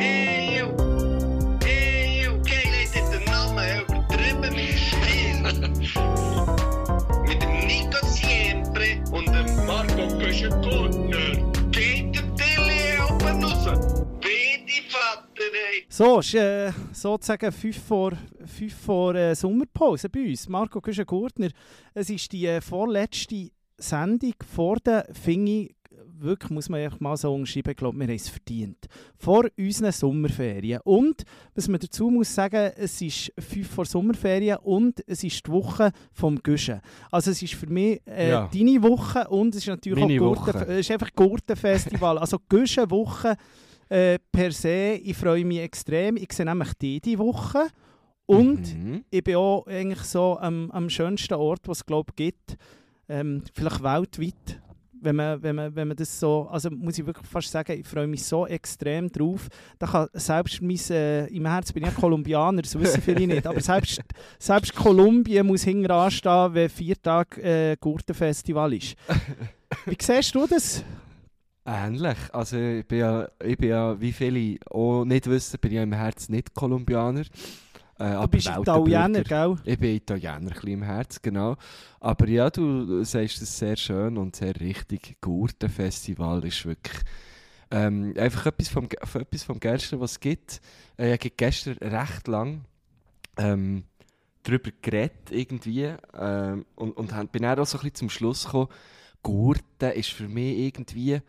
Eeuw, eeuw, kijk, heeft dit de namen übertrieben mit Stil. Mit dem Nico Siempre und dem Marco Köschen-Gurtner. Geht der Tilly oben raus. Bitte, Vater, ey. So, ist äh, sozusagen 5 vor, fünf vor äh, Sommerpause bei uns. Marco Güschen-Gurtner, es ist die äh, vorletzte Sendung vor der Fingi, wirklich muss man einfach mal so umschreiben, ich glaube, wir haben es verdient. Vor unseren Sommerferien. Und, was man dazu muss sagen, es ist 5 vor Sommerferien und es ist die Woche vom Güschen. Also es ist für mich äh, Ja. deine Woche und es ist natürlich Meine auch Gurten, es ist einfach Gurtenfestival. also Güschen-Woche äh, per se, ich freue mich extrem. Ich sehe nämlich die diese Woche. Und Mhm. ich bin auch eigentlich so am, am schönsten Ort, was es glaube gibt. Ähm, vielleicht weltweit. Wenn man, wenn, man, wenn man das so, also muss ich wirklich fast sagen, ich freue mich so extrem drauf. Da kann selbst mein, äh, im Herzen bin ich ja Kolumbianer, das wissen viele nicht, aber selbst, selbst Kolumbien muss hinten anstehen, wenn vier Tage äh, Gurtenfestival ist. Wie siehst du das? Ähnlich. Also ich bin, ja, ich bin ja, wie viele auch nicht wissen, bin ich ja im Herzen nicht Kolumbianer. Äh, Du bist Italiener, gell? Ich bin Italiener, ein im Herz, genau. Aber ja, du sagst es sehr schön und sehr richtig. Gurtenfestival ist wirklich ähm, einfach etwas vom, etwas vom Geilsten, was es gibt. Äh, ich habe gestern recht lang ähm, darüber geredet, irgendwie. Ähm, und, und bin dann auch so ein bisschen zum Schluss gekommen, Gurten ist für mich irgendwie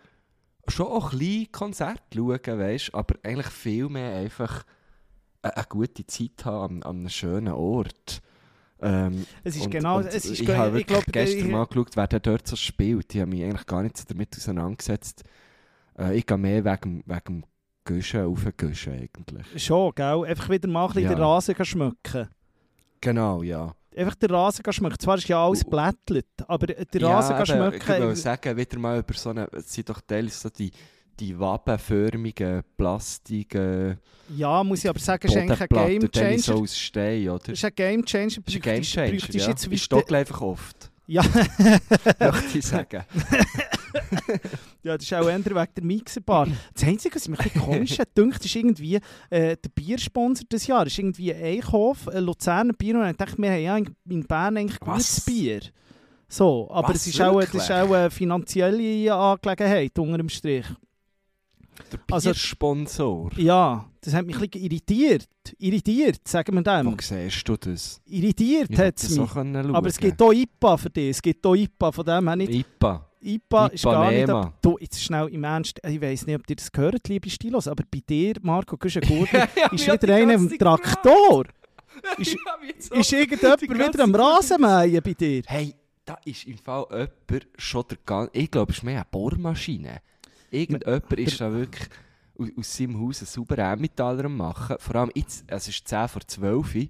schon auch ein bisschen Konzert schauen, weißt, aber eigentlich viel mehr einfach eine, gute Zeit haben an, an einem schönen Ort. Ähm, Es ist und, genau, und es ist, ich habe ich wirklich glaube, gestern ich- mal geschaut, wer der dort so spielt. Ich habe mich eigentlich gar nicht so damit auseinandergesetzt. Äh, ich gehe mehr wegen, wegen dem Guschen auf den Guschen eigentlich. Schon, gell? Einfach wieder mal ein bisschen Ja. den Rasen schmücken. Genau, ja. Einfach den Rasen schmücken. Zwar ist ja alles Uh. blättelt, aber den ja, Rasen gehen eben, Ich schmücken. wollte sagen, wieder mal über so eine, es sind doch teilweise so die, die wabenförmigen Plastik äh, Ja, muss ich aber sagen, ist eigentlich ein Game dann so Changer. aus Stein, oder? Das ist ein Game Changer. Das ist ein Game Changer, Bräuchtest ja. jetzt ich stocke einfach oft, Ja. möchte ich sagen. ja, das ist auch eher wegen der Mixerbar. Das Einzige, was mich ein komisch hat, dünkt, ist irgendwie äh, der Biersponsor des Jahres. ist irgendwie Eichhof, ein Luzerner Bier. Und ich dachte, wir haben ja in- Bern eigentlich gutes Was? Bier. So, aber Was, es ist auch, das ist auch eine finanzielle Angelegenheit unter dem Strich. Der Also- Biersponsor. Ja, das hat mich ein bisschen irritiert. Irritiert, sagen wir dem. Wo siehst du das? Irritiert Ich hat es mich. Aber es gibt auch IPA für dich. Es gibt auch IPA, von dem her nicht. IPA. IPA ist gar nicht... Ab- Du, jetzt schnell im Ernst, ich weiss nicht, ob ihr das gehört, liebe Stilos, aber bei dir, Marco Güschen-Gurtner, ist wieder einer im Traktor. Ist, ist irgendjemand wieder am Rasenmähen bei dir? Hey, da ist im Fall jemand schon der ganze... Ich glaube, es ist mehr eine Bohrmaschine. Irgendjemand ist da wirklich aus, aus seinem Haus einen sauberen Emmentaler am machen. Vor allem jetzt, es ist 10 vor 12 Uhr.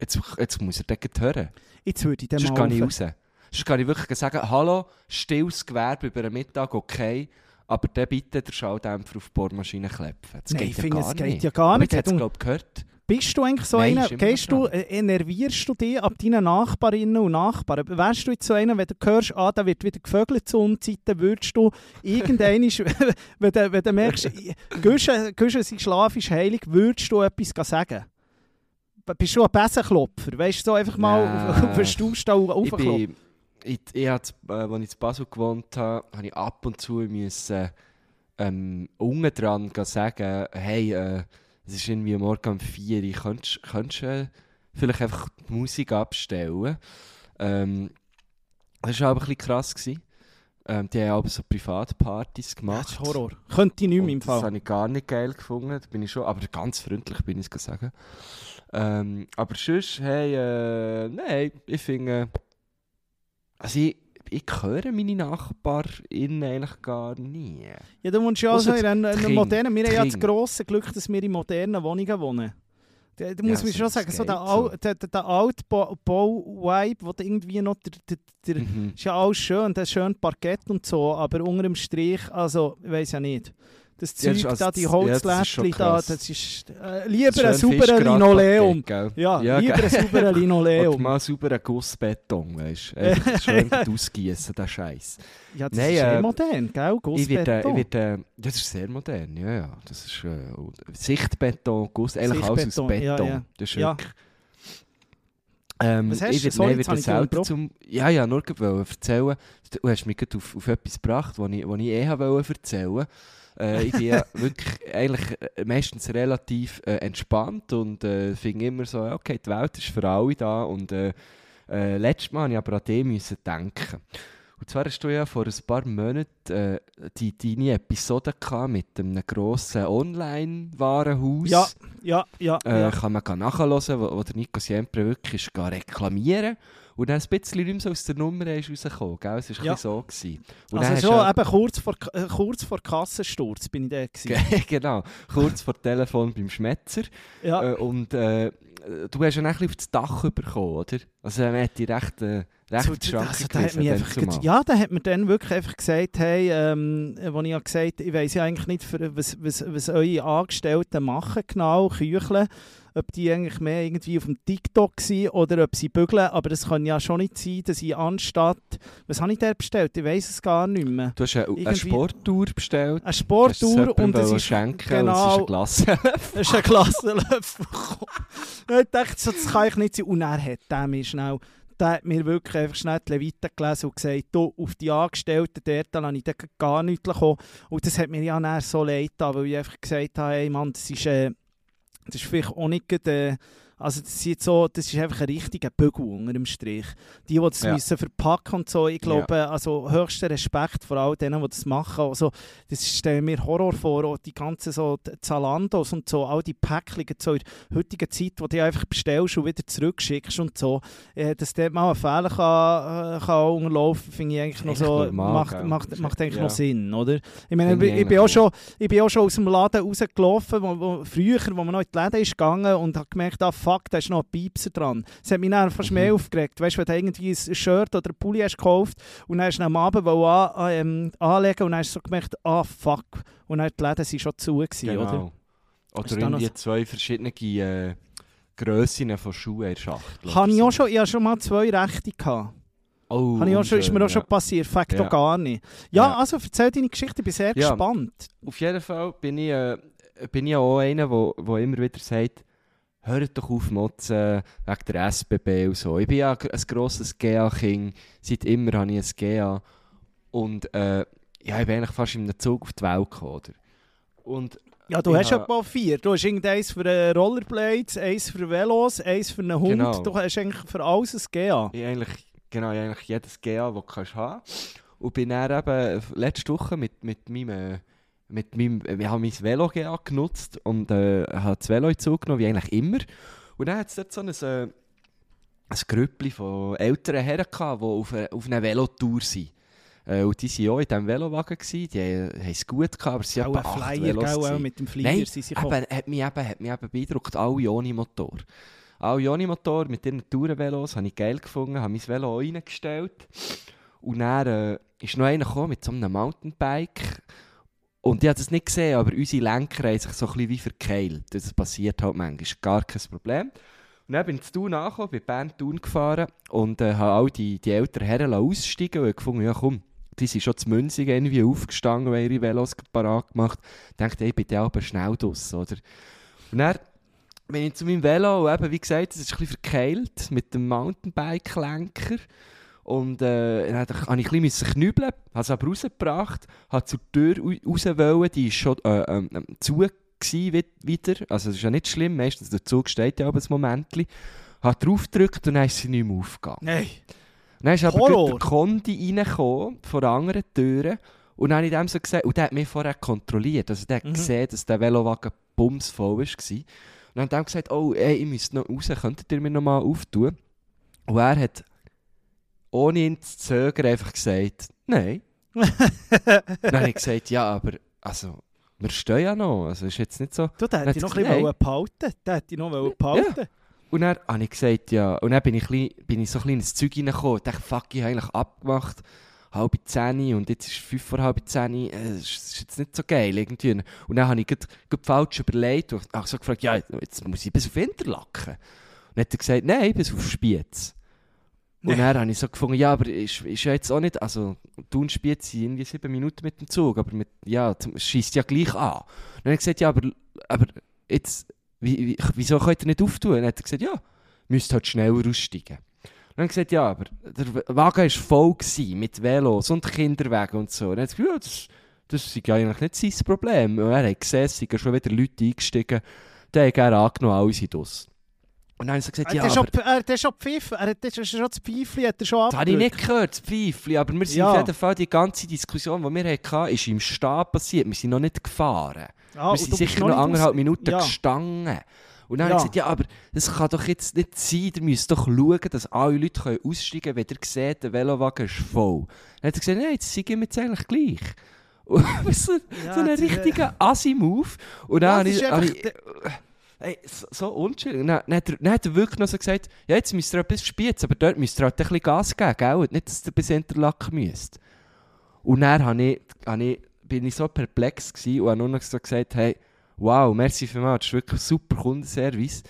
Jetzt, jetzt muss er dort hören. Jetzt würde ich den Sonst mal kann ich auf- raus. Sonst kann ich wirklich sagen, hallo, stilles Gewerbe über den Mittag, okay, aber dann bitte den Schalldämpfer auf die Bohrmaschine klepfen. Das Nein, geht ich ja finde, gar es geht nicht. ja gar Aber nicht. jetzt hat es, glaube gehört. Bist du eigentlich so Nein, einer, gehst du, äh, enervierst du dich ab deinen Nachbarinnen und Nachbarn? Wärst du jetzt so einer, wenn du hörst, ah, da wird wieder gevögelt zu Unzeiten, würdest du irgendein, wenn, du, wenn du merkst, Güsche, sein Schlaf ist heilig, würdest du etwas sagen? Bist du ein Besenklopfer? Weißt du, so einfach mal Nein. auf den Staustall Ich aufklopfen? bin, ich, ich, äh, als ich in Basel gewohnt habe, habe ich ab und zu müssen, ähm, unten dran sagen, hey, äh, es ist irgendwie morgen um 4 Uhr, könntest könntest, äh, vielleicht einfach die Musik abstellen? Ähm, das war aber ein bisschen krass. Gewesen. Ähm, die haben aber so Privatpartys gemacht. das ist Horror. Könnte ich nicht mehr im Und Das Fall. habe ich gar nicht geil gefunden. Da bin ich schon, aber ganz freundlich bin ich es sagen. Ähm, aber sonst, hey, äh, nein, ich finde, also ich, ich höre meine NachbarInnen eigentlich gar nie. Ja, du wohnst ja Ausser also in einer, modernen... Wir haben ja das grosse Glück, dass wir in modernen Wohnungen wohnen. Da, da Ja, muss man so- schon sagen, so der, so. Al der, der, der Altbau-Vibe, wo irgendwie noch... Der, der, der, Mhm. ist ja alles schön, das schön Parkett und so, aber unter dem Strich, also, ich weiß ja nicht. Das Ja, Zeug ist also- da, die ja, Holzläppchen da, krass. das ist äh, lieber Schön ein sauberer Linoleum. gell? Ja, Ja, lieber ein sauberer Linoleum. mal sauberen Gussbeton, weißt du? Schön ausgießen, der Scheiß. Ja, das Nein, ist sehr äh, modern, gell? Ich Gussbeton. werde, äh, das ist sehr modern, ja, ja. Das ist äh, Sichtbeton, Guss, eigentlich alles aus ja, Beton. ja. Das ist Ja. wirklich... Ähm, Was hast ich du? werde, Sorry, nein, ich selber zum... Ja, ja, nur erzählen. Du hast mich gerade auf, auf etwas gebracht, was ich, was ich eh wollte erzählen. Äh, ich bin ja wirklich eigentlich äh, meistens relativ äh, entspannt und äh, finde immer so, okay, die Welt ist für alle da und äh, äh, letztes Mal musste ich aber an müssen denken. Und zwar hast du ja vor ein paar Monaten äh, die, deine Episode gehabt mit einem grossen Online-Warenhaus. Ja, ja, ja. Äh, ja. Kann man nachhören, wo, wo der Nico Siempre wirklich ist, reklamieren und dann ein bisschen nicht mehr so aus der Nummer ist rausgekommen. Gell? Es war ein Ja. bisschen so. Gewesen. Und Also schon eben kurz vor, äh, kurz vor Kassensturz bin ich da gewesen. genau, kurz vor Telefon beim Schmetzer. Ja, Äh, und äh, du hast ja ein bisschen auf das Dach bekommen, oder? Also er hat die recht, äh, recht So, also, der hat dann einfach, ja, der hat mir dann wirklich einfach gesagt, hey, ähm, wo ich gesagt ich weiß ja eigentlich nicht, für, was, was, was eure Angestellten machen genau, Kücheln, ob die eigentlich mehr irgendwie auf dem TikTok sind oder ob sie bügeln, aber das kann ja schon nicht sein, dass ich anstatt, was habe ich da bestellt? Ich weiß es gar nicht mehr. Du hast eine, eine Sporttour bestellt. Eine Sporttour und es ist schenken und es ist ein genau, Glas. es ist ein. Und ich dachte, das kann ich nicht sein. Und er hat der mir schnell, der hat mir wirklich einfach schnell die Leviten gelesen und gesagt, du, auf die Angestellten dort lasse ich gar nichts kommen. Und das hat mir ja dann so leid getan, weil ich einfach gesagt habe, hey Mann, das ist, äh, das ist vielleicht auch nicht äh, also das ist, so, das ist einfach ein richtiger Bügel unter dem Strich. Die, die das Ja. müssen verpacken und so, ich glaube, also höchster Respekt vor all denen, die das machen. Also, das stellen mir Horror vor, auch die ganzen so Zalandos und so, all die Päckchen so in der heutigen Zeit, die du einfach bestellst und wieder zurückschickst und so, äh, dass dort mal ein Fehler kann, äh, kann unterlaufen, finde ich eigentlich noch so, normal, macht, macht, macht eigentlich Ja. noch Sinn, oder? Ich meine, ich, ich bin auch schon, ich bin auch schon aus dem Laden rausgelaufen, wo, wo, früher, wo man noch in die Läden ist gegangen und habe gemerkt, ah fuck, da ist noch ein Piepser dran. Das hat mich dann fast Mhm. mehr aufgeregt. Weißt du, wenn du irgendwie ein Shirt oder ein Pulli hast gekauft und dann hast du am Abend an, ähm, anlegen und dann hast du so gemerkt, ah fuck. Und dann die Läden waren schon zu, gewesen, oder? Genau. Oder Ist da noch irgendwie zwei verschiedene äh, Grössen von Schuhen in Schachtel. Habe oder ich auch schon, ich habe schon mal zwei Rechte gehabt. Oh, Habe ich auch schon, ist mir auch unschön, schon passiert, fakt Ja. auch gar nicht. Ja, Ja. also erzähl deine Geschichte, ich bin sehr Ja. gespannt. Auf jeden Fall bin ich, äh, bin ich auch einer, der immer wieder sagt, hört doch auf motzen wegen der SBB und so. Ich bin ja ein grosses GA-King, seit immer habe ich ein GA. Und äh, ja, ich bin eigentlich fast in einem Zug auf die Welt gekommen. Oder? Und Ja, du hast habe- etwa vier. Du hast irgendeins für äh, Rollerblades, eins für Velos, eins für einen Hund. Genau. Du hast eigentlich für alles ein GA. ich eigentlich, genau, ich eigentlich jedes GA, das du kannst haben Und bin dann eben letzte Woche mit, mit meinem... äh, Mit meinem, wir haben mein Velo genutzt und äh, habe das Velo in den Zug genommen, wie eigentlich immer. Und dann hat es dort so ein, äh, ein Grüppli von älteren Herren gehabt, die auf, eine- auf einer Velotour sind. Äh, und die waren auch in diesem Velowagen, gewesen. die äh, haben es gut gehabt, aber sie Auch waren etwa acht Flyer, auch mit dem Flieger Nein, sind sie. Eben, hat, mich eben, hat mich eben beeindruckt, alle ohne Motor. Alle ohne Motor mit ihren Tourenvelos habe ich geil gefunden, habe mein Velo auch reingestellt. Und dann äh, ist noch einer gekommen mit so einem Mountainbike. Und ich habe das nicht gesehen, aber unsere Lenker haben sich so ein wie verkeilt. Das passiert halt manchmal, gar kein Problem. Und dann bin ich zu Thun angekommen, bin Bern Thun gefahren und äh, habe all die, die älteren Herren aussteigen und habe gefunden, ja komm, die sind schon zu Münzig irgendwie aufgestanden haben ihre Velos parat gemacht. Ich dachte, ich bin dann aber schnell draus, oder? Und dann bin ich zu meinem Velo und eben, wie gesagt, es ist ein bisschen verkeilt mit dem Mountainbike-Lenker. Und äh, dann musste ich ein bisschen knübeln, habe es aber rausgebracht, habe zur Tür raus wollen, die war schon äh, ähm, ähm, zu wieder. Also das ist ja nicht schlimm, meistens der Zug steht ja aber ein Moment. Habe drauf gedrückt und dann ist sie nicht mehr aufgegangen. Nein. Dann ist aber Horror. der Kondi reingekommen, von der anderen Türe. Und dann habe ich dem so gesagt, und der hat mich vorher kontrolliert. Also der hat Mhm. gesehen, dass der Velowagen bumsvoll war. Und dann hat er gesagt, oh, ey, ich müsste noch raus, könntet ihr mir noch mal auftun? Und er hat, ohne ihn zu zögern, einfach gesagt, nein. dann habe ich gesagt, ja, aber, also, wir stehen ja noch. Also ist jetzt nicht so... Du, den hätte ich noch ein bisschen behalten Den hätte ich noch wollen behalten Und dann habe ich gesagt, ja. Und dann bin ich, klein, bin ich so ein kleines Zeug reingekommen. Ich dachte, fuck, ich habe eigentlich abgemacht. halb zehn und jetzt ist es fünf vor halb zehn, äh, das ist jetzt nicht so geil irgendwie. Und dann habe ich grad, grad falsch überlegt und habe so gefragt, ja, jetzt muss ich bis auf Interlaken. Und dann hat er gesagt, nein, bis auf Spiez. Und dann habe ich so gefunden, ja, aber ist, ist ja jetzt auch nicht, also Thun Spiez sind irgendwie sieben Minuten mit dem Zug, aber mit, ja, es schießt ja gleich an. Und dann habe ich gesagt, ja, aber, aber jetzt, wie, wie, wieso könnt ihr nicht auftun? Und dann hat er gesagt, ja, müsst halt schneller aussteigen. Und dann gesagt, ja, aber der Wagen war voll gewesen, mit Velos und Kinderwagen und so. Und dann hat er gesagt, ja, das, das ist ja eigentlich nicht sein Problem. Und er hat gesehen, es sind schon wieder Leute eingestiegen, die haben gerne angenommen, alle sind aus. Und dann habe ich so gesagt, ja, er aber... er hat schon er hat das ist schon das Pfeifchen hat er schon Das habe ich abgedrückt. nicht gehört, das Pfeifchen, aber wir sind Ja. auf jeden Fall, die ganze Diskussion, die wir hatten, ist im Stehen passiert. Wir sind noch nicht gefahren. Ah, wir sind sicher noch noch anderthalb Minuten Ja. gestanden. Und dann Ja. habe ich gesagt, ja, aber das kann doch jetzt nicht sein. Ihr müsst doch schauen, dass alle Leute können aussteigen können, wenn ihr seht, der Velowagen ist voll. Dann hat er gesagt, nein, jetzt sind wir jetzt eigentlich gleich. So, Ja, so ein das- richtiger Assi-Move. Und dann Ja, habe ich... habe Ey, so, so unschuldig. Dann, dann, dann hat er wirklich noch so gesagt, ja, jetzt müsst ihr etwas spielen, aber dort müsst ihr halt ein bisschen Gas geben, gell? Nicht, dass ihr bis Interlaken müsst. Und dann habe ich, habe ich, bin ich so perplex gewesen und habe nur noch so gesagt, hey, wow, merci vielmals, das ist wirklich super Kundenservice.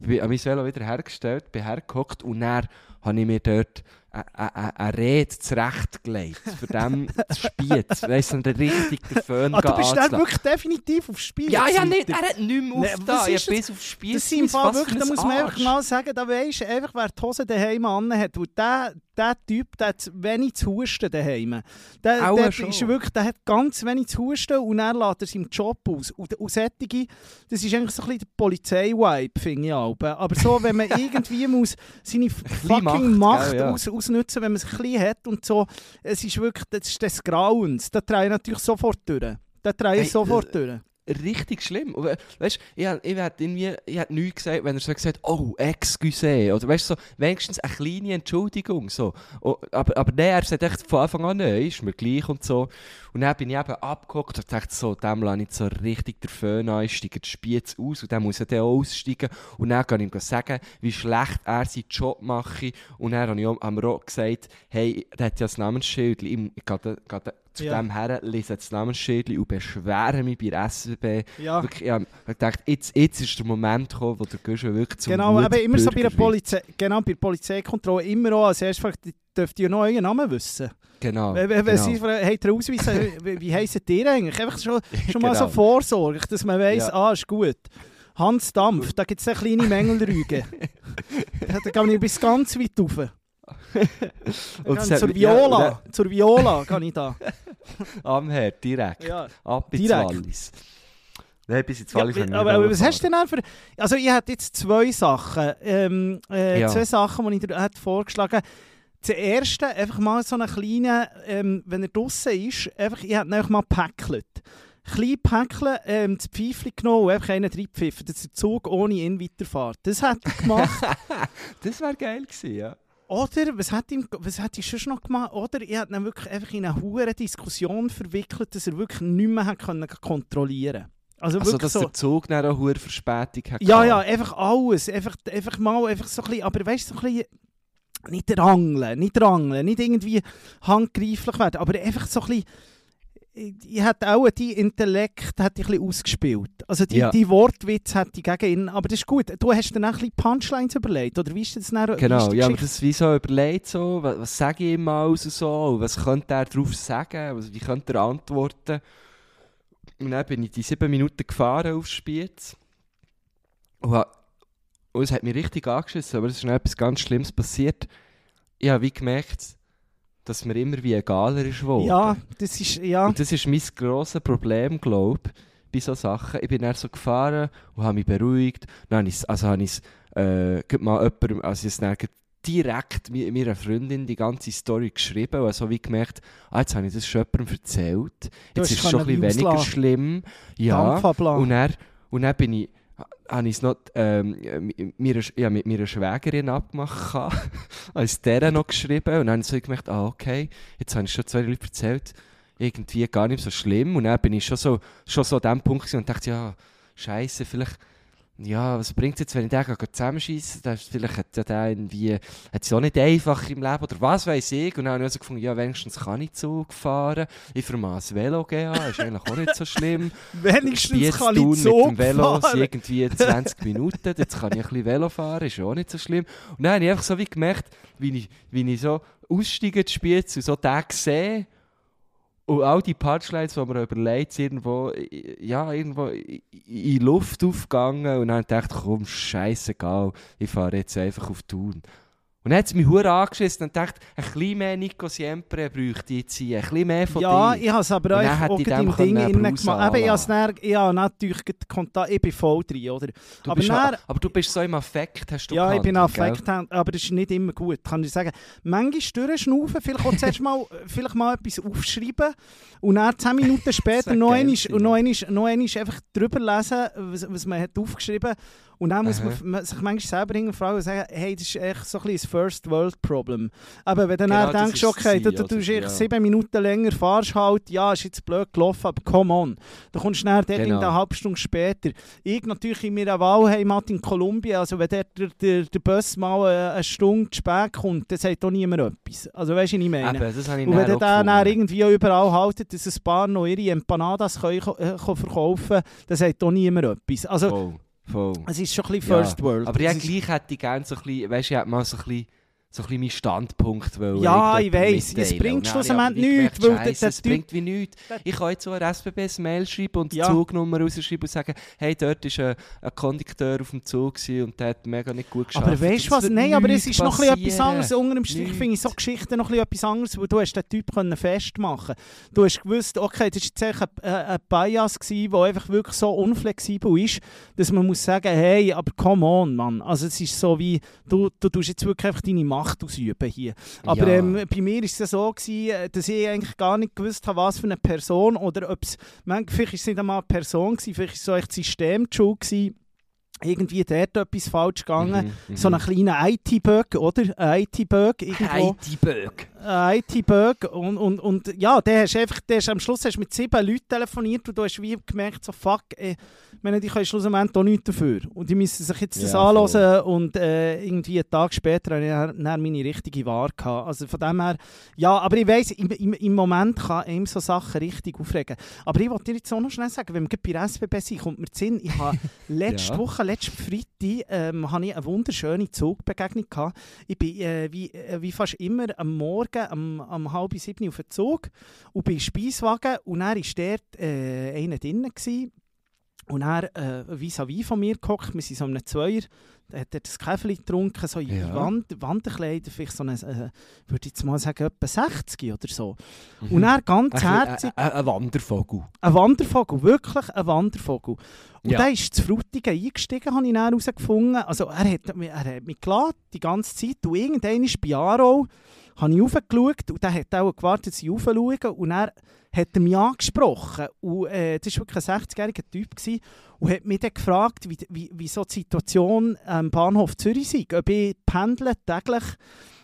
Ich bin an mein wieder hergestellt, bin hergehockt und dann habe ich mir dort eine- eine Rede zurechtgelegt, für dem zu spielen. Weißt du, der richtig den Föhn Ah, du bist dann wirklich definitiv aufs Spiel. Ja, ja, nicht. Er hat nicht mehr Nee, aufgetan. was Ich ist habe das? bis aufs Spiel Das sind Fall wirklich, da ein muss man einfach mal sagen, da weisst du einfach, wer die Hose daheim anhat. Und der, der Typ, der hat wenig zu husten daheim. Der, ist wirklich, der hat ganz wenig zu husten und er lässt er seinen Job aus. Und, und solche, das ist eigentlich so ein bisschen der Polizei-Vibe, finde ich. Aber so, wenn man irgendwie muss seine fucking Macht, Macht, ja. aus, ausnutzen wenn man es ein bisschen hat und so, es ist wirklich, das ist des Grauens. Da drehe ich natürlich sofort durch. Da drehe ich Hey, sofort durch. Richtig schlimm. Und, we- Weißt, ich, ich hätte irgendwie, ich hätte nichts gesagt, wenn er so gesagt oh, excuse. Oder weißt so, wenigstens eine kleine Entschuldigung. So. Aber, aber nein, er sagt echt von Anfang an, nein, ist mir gleich und so. Und dann bin ich eben abgeguckt und dachte so, dem lasse ich so richtig der Föhn an, ich steige die Spiez aus und dann muss er dann aussteigen. Und dann kann ich ihm sagen, wie schlecht er seinen Job mache. Und dann habe ich wir auch gesagt, hey, der hat ja das Namensschild, ich, ich da zu Ja. dem her, lese das Namensschild und beschwere mich bei der SWB. Ja. Wirklich, ich habe gedacht, jetzt, jetzt ist der Moment gekommen, wo der Guschen wirklich zum Genau, aber immer so bei der. Polizei, genau, bei der Polizeikontrolle immer auch als erstes fragt, dürft ihr noch euren Namen wissen? Genau. Wenn, wenn genau. sie fragen, habt ihr Ausweis, wie, wie heisst ihr eigentlich? Einfach schon, schon mal so Genau. vorsorglich, dass man weiss, Ja. ah, ist gut. Hans Dampf, da gibt es eine kleine Mängelrüge. da da gehe ich bis ganz weit rauf. Und zur mich- ja, Viola, zur Viola gehe ich da. Am Herd, direkt. Ja. Ab ins Direkt. Wallis. Nein, bis ins Ja, Wallis. wir aber, nicht aber was hast du denn für... Also ich hätte jetzt zwei Sachen, ähm, äh, Ja. zwei Sachen, die ich dir hätte vorgeschlagen Das erste, einfach mal so einen kleinen, ähm, wenn er draußen ist, einfach, ich hätte einfach mal gepäckelt. Klein Päckchen, ähm, das Pfeifchen genommen und einfach einen reingepfiffen, dass der Zug ohne ihn weiterfährt. Das hätte ich gemacht. Das wäre geil gewesen, ja. Oder, was hat ihm, was hat ich schon noch gemacht? Oder ich hätte ihn wirklich einfach in eine hure Diskussion verwickelt, dass er wirklich nicht mehr können kontrollieren Also, Also, wirklich dass so. der Zug dann auch eine hohe Verspätung hat. Ja, ja, einfach alles. Einfach, einfach mal, einfach so ein bisschen, aber weißt du, so ein bisschen, nicht rangeln, nicht rangeln, nicht irgendwie handgreiflich werden, aber einfach so ein bisschen, ich hätte auch die Intellekt hätte ich ausgespielt. Also die, Ja. die Wortwitz hätte ich gegen ihn, aber das ist gut. Du hast dann auch ein bisschen Punchlines überlegt, oder wie ist das dann? Genau, die ja, aber das ist wie so überlegt, so, was, was sage ich ihm aus und so, was könnte er darauf sagen, was, wie könnte er antworten. Und dann bin ich die sieben Minuten gefahren aufs Spiez. Und, und es hat mich richtig angeschissen, aber es ist noch etwas ganz Schlimmes passiert. Ich habe wie gemerkt, dass mir immer wie egaler ist geworden. Ja, das ist, ja. Und das ist mein grosses Problem, glaube ich, bei solchen Sachen. Ich bin dann so gefahren und habe mich beruhigt. Dann habe ich, also habe ich äh, mal jemandem, also ich habe dann direkt mi- meiner Freundin die ganze Story geschrieben und also wie gemerkt, ah, jetzt habe ich das schon jemandem erzählt. Jetzt ist es schon ein bisschen weniger schlimm. Ja. Und dann, und dann bin ich, habe ich es noch ähm, mi- mir, ja, mit meiner Schwägerin abgemacht. es der noch geschrieben und dann habe ich so gemerkt, ah, okay, jetzt habe ich schon zwei Leute erzählt, irgendwie gar nicht so schlimm. Und dann bin ich schon so, schon so an dem Punkt und dachte, ja, Scheiße, vielleicht ja, was bringt es jetzt, wenn ich den zusammenschieße? Vielleicht hat ja der irgendwie, hat es auch nicht einfach im Leben oder was weiß ich. Und dann habe ich also gefunden, ja, wenigstens kann ich Zug fahren. Ich vermaß Velo gehen, ist eigentlich auch nicht so schlimm. Wenigstens kann Spiez-Thun ich Zug mit dem Velo fahren. irgendwie 20 Minuten, jetzt kann ich ein bisschen Velo fahren, ist auch nicht so schlimm. Und dann habe ich einfach so wie gemerkt, wie ich, wie ich so aussteige ins Spiez und so den sehe und all die Punchlines, die man überlegt, sind irgendwo, ja, irgendwo in Luft aufgegangen und dann dachte ich, komm, scheißegal, ich fahre jetzt einfach auf Thun. Und dann hat es mich hure angeschissen und dachte, ein bisschen mehr Nico Siempre bräuchte ich jetzt hier, ein bisschen mehr von Ja, dir. ich habe es aber auch auch im dem Ding innen gemacht. Eben, ich anlassen. dann- ich habe natürlich Kontakt, ich bin voll drin, oder? Du aber dann- aber du bist so im Affekt, hast du Ja, ich bin gell? affekt, aber das ist nicht immer gut, kann ich sagen. Manchmal durchschnaufen, vielleicht auch zuerst mal, vielleicht mal etwas aufschreiben und dann 10 Minuten später noch einmal, noch einmal, noch einmal einfach drüber lesen, was, was man hat aufgeschrieben und dann muss man sich manchmal selber hinterfragen und sagen, hey, das ist echt so ein bisschen ein First-World-Problem. Aber wenn du Genau, dann denkst, okay, du, du oder? echt Ja. sieben Minuten länger, fahrst halt, ja, ist jetzt blöd gelaufen, aber come on. Dann kommst du dann dort in Genau. eine halbe Stunde später. Ich natürlich in meiner Wahlheimat in Kolumbien, also wenn dort der, der, der Bus mal äh, eine Stunde zu spät kommt, dann sagt auch niemand etwas. Also weißt du, was ich meine? Eben, das habe ich Und wenn auch dann, dann irgendwie überall haltet, dass ein paar noch ihre Empanadas können, äh, können verkaufen dann sagt auch niemand etwas. Also Voll, voll. es ist schon ein bisschen Ja, First World. Aber ja, gleich hätte ich gerne so ein bisschen, weißt du, ich hätte mal so ein bisschen, so ein bisschen meinen Standpunkt wollen Ja, ich weiss, es bringt schlussendlich nichts, weil Scheisse, der es bringt wie nichts. Ich kann jetzt so ein SBBs Mail schreiben und die Ja. Zugnummer rausschreiben und sagen, hey, dort war ein, ein Kondukteur auf dem Zug und der hat mega nicht gut geschafft. Aber weißt du was? Nein, aber es ist noch ein bisschen etwas anderes. Unter dem Strich finde ich so Geschichten noch ein bisschen etwas anderes, weil du hast den Typ können festmachen Du hast gewusst, okay, das war jetzt ein, ein, ein Bias, gewesen, der einfach wirklich so unflexibel ist, dass man muss sagen, hey, aber come on, Mann. Also es ist so wie, du, du tust jetzt wirklich einfach deine Macht ausüben hier. Aber Ja. ähm, bei mir war es ja so, gewesen, äh, dass ich eigentlich gar nicht gewusst habe, was für eine Person oder ob es, manchmal- vielleicht ist es nicht einmal eine Person gewesen, vielleicht ist es so echt System gewesen, irgendwie dort etwas falsch gegangen. Mhm, So einen kleinen IT-Bug, oder? IT-Bug irgendwo. IT-Böck. Ein IT-Bug. Und, und, und ja, der hast einfach, der hast, am Schluss hast du mit sieben Leuten telefoniert und du hast wie gemerkt, so fuck, äh, ich meine, die können schlussendlich auch nichts dafür. Und die müssen sich jetzt das Ja, anhören und äh, irgendwie einen Tag später habe ich dann, meine richtige Wahl gehabt. Also von dem her, ja, aber ich weiss, im, im, im Moment kann einem so Sachen richtig aufregen. Aber ich wollte dir jetzt auch noch schnell sagen, wenn wir bei der SBB sind, kommt mir zu Sinn, ich habe letzte Ja. Woche, letzten Freitag, ähm, habe ich eine wunderschöne Zugbegegnung gehabt. Ich bin äh, wie, äh, wie fast immer am Morgen um, um halb sieben auf dem Zug und bin Speiswagen und dann war dort äh, einer drinnen. Gewesen. Und er äh, vis-à-vis von mir gehockt, wir sind so einem Zweier, da hat er das Käferli getrunken, so in Ja. Wand, Wandenkleider, vielleicht so eine, äh, würde ich jetzt mal sagen, etwa 60 oder so. Mhm. Und er ganz Ein, herzig, ein, ein Wandervogel. ein Wandervogel, wirklich ein Wandervogel. Und Ja. der ist zu Frutigen eingestiegen, habe ich dann herausgefunden. Also er hat, mich- er hat mich geladen, die ganze Zeit. Und irgendwann ist bei Aarau, habe ich raufgeschaut und der hat auch gewartet, dass ich raufschaue. Und er hat er mich angesprochen. Und äh, das war wirklich ein 60-jähriger Typ. Gewesen, und hat mich dann gefragt, wie, wie, wie so die Situation am Bahnhof Zürich sei. Ob ich pendle täglich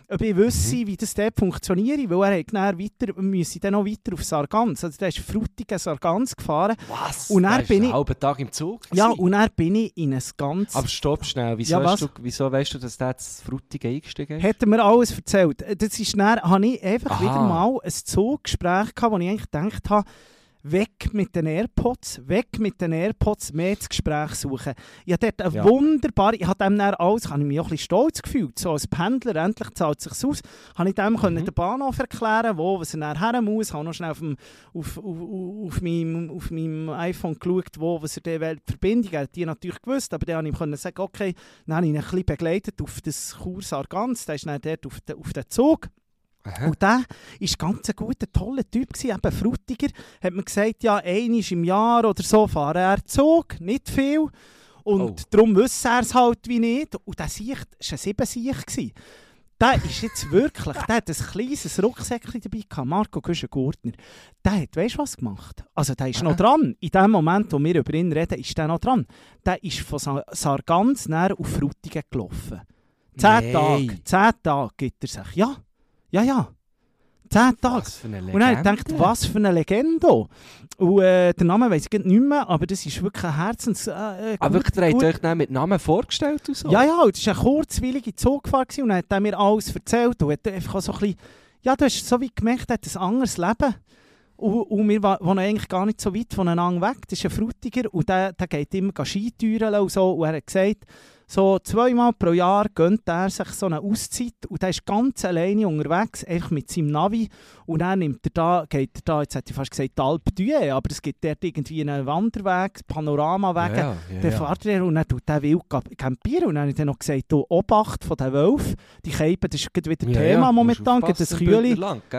ob ich wüsste, Mhm. wie das dort funktioniert, weil er hat dann weiter, müsse dann noch weiter auf Sargans. Also der ist Frutigen Sargans gefahren. Was? Und dann bin einen ich- halben Tag im Zug. Ja, und dann bin ich in ein ganz... Aber stopp schnell, wieso, Ja, hast du, wieso weißt du, dass der jetzt Frutigen eingestiegen ist? hat er mir alles erzählt. Äh, Das ist dann, habe ich einfach Aha. wieder mal ein Zuggespräch gehabt, wo ich eigentlich gedacht habe, weg mit den AirPods, weg mit den AirPods, mehr das Gespräch suchen. Ich habe dort eine Ja. wunderbare, ich habe dem dann alles, habe ich mich auch ein bisschen stolz gefühlt, so als Pendler, endlich zahlt es sich aus, habe ich dem Mhm. können den Bahnhof erklären, wo, was er nachher her muss, habe noch schnell auf, dem, auf, auf, auf, meinem, auf meinem iPhone geschaut, wo, was er der die Verbindung, er hat die natürlich gewusst, aber dann habe ich ihm können sagen, okay, dann habe ich ihn ein bisschen begleitet auf das Kurs Argans, der ist dann dort auf, den, auf den Zug. Aha. Und der war ganz ein guter, toller Typ, gewesen, eben Frutiger. Hat mir gesagt, ja, einmal im Jahr oder so fahre er Zug, nicht viel. Und Oh. darum wüsste er es halt wie nicht. Und der Sicht war ein gewesen. Der ist jetzt wirklich, der hat ein kleines Rucksäckchen dabei gehabt, Marco Güschen-Gurtner. Der hat, weißt du was gemacht? Also der ist noch dran. In dem Moment, wo wir über ihn reden, ist der noch dran. Der ist von Sa Sargans näher auf Frutigen gelaufen. Zehn Nein. Tage, zehn Tage gibt er sich. Ja, ja, ja. Zehn Tage. Und dann habe ich gedacht, Legende. was für eine Legende. Und äh, den Namen weiss ich nicht mehr, aber das ist wirklich ein Herzens... Äh, äh, Aber gut- wirklich, der hat gut- euch dann mit Namen vorgestellt und so? Ja, ja, und es war eine kurzweilige Zugfahrt gewesen und dann hat er mir alles erzählt und hat einfach so ein bisschen... Ja, du hast so wie gemerkt, er hat ein anderes Leben. Und, und wir wohnen eigentlich gar nicht so weit voneinander weg. Das ist ein Frutiger und der, der geht immer Skitouren und so. Und er hat gesagt, so zweimal pro Jahr gönnt er sich so eine Auszeit und er ist ganz alleine unterwegs, einfach mit seinem Navi. Und dann nimmt er da, geht er da, jetzt hätte ich fast gesagt Alpe d'Huez, aber es gibt dort irgendwie einen Wanderweg, Panoramawege. ja, ja, ja. fährt er und dann tut der wild campieren. Und dann habe ich dann noch gesagt, du, Obacht von den Wölfen, die Keipen, das ist wieder Ja, Thema ja, momentan. Geht das Kühli,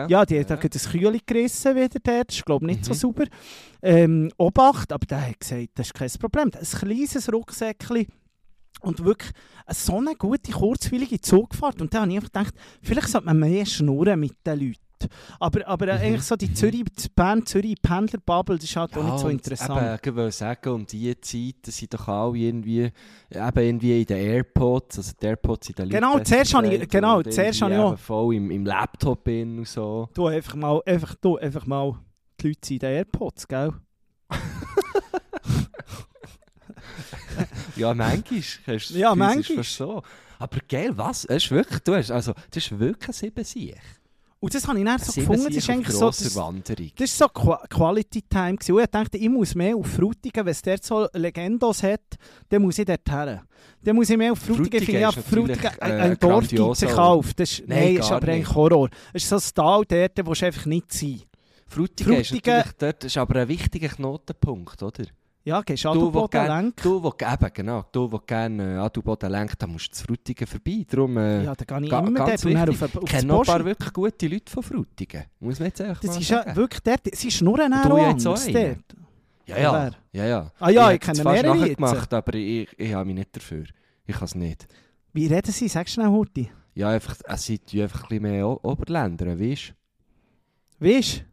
ja, die hat ja. das Kühli gerissen wieder dort. Das ist, glaube ich, nicht so Mhm. sauber. Ähm, Obacht, aber der hat gesagt, das ist kein Problem. Ein kleines Rucksäckchen und wirklich eine so eine gute, kurzweilige Zugfahrt. Und da habe ich einfach gedacht, vielleicht sollte man mehr schnurren mit den Leuten. Aber, aber äh, Mhm. eigentlich so die Zürich, die Bern-Zürich-Pendlerbubble, das ist halt auch nicht so interessant. Eben, ich wollte sagen, um diese Zeit das sind doch alle irgendwie, eben irgendwie in den AirPods, also die AirPods in den Genau, zuerst habe ich- genau, zuerst habe ich auch- voll im, im Laptop in und so. Du einfach mal, einfach, du, einfach mal die Leute in den AirPods, gell? Ja, manchmal Ja, manchmal. so. Aber geil, was? Es ist wirklich, du hast, also, das ist wirklich ein Siebensieg. Und das habe ich dann so Sieben gefunden, das ist eigentlich so, das, Wanderung. das ist so Qua Quality Time gewesen. Und ich dachte, ich muss mehr auf Frutigen, wenn es dort so Legendos hat, dann muss ich dort her. Dann muss ich mehr auf Frutigen, Frutigen ich ja, ist Frutigen, äh, ein, Dorf gibt sich auf. Das ist, Nein, nein, ist aber eigentlich Horror. Es ist so ein Tal dort, wo du einfach nicht sein. Frutigen, ist Frutigen- dort ist aber ein wichtiger Knotenpunkt, oder? Ja, gehst du Du, wo. Du, eben, genau, du, wo gerne äh, lenkt, da musst du zu Frutigen vorbei. Darum, äh, Ja, dann gehe ich ga- immer dort und dann auf, auf ich kenne noch ein paar wirklich gute Leute von Frutigen. Muss man jetzt einfach Das ist ja wirklich dort, jetzt anders auch dort. einen? Ja, ja. Ja, ja. Ah ja, ich es kenne mehrere jetzt. gemacht, aber ich, ich habe mich nicht dafür. Ich kann es nicht. Wie reden sie? Sagst du schnell, Hurti? Ja, einfach, es sind einfach ein bisschen mehr Oberländer, weißt Weißt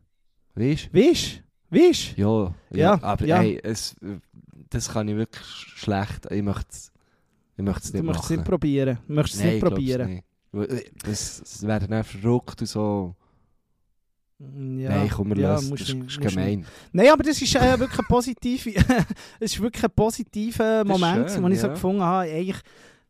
du? Weißt du? Weißt du? Weißt du? Ja, ja, Ja, aber ja. Ey, es, das kann ich wirklich schlecht. Ich möchte es ich möchte es Du nicht möchtest es machen. nicht probieren. Du möchtest es Nein, nicht probieren. nicht. Weil, äh, dann verrückt und so. Ja, Nein, komm, wir ja, musst Das ist, nicht- nicht. gemein. Nein, aber das ist äh, wirklich ein positive, es ist wirklich ein positiver Moment, schön, wo ich so ja. gefunden habe, eigentlich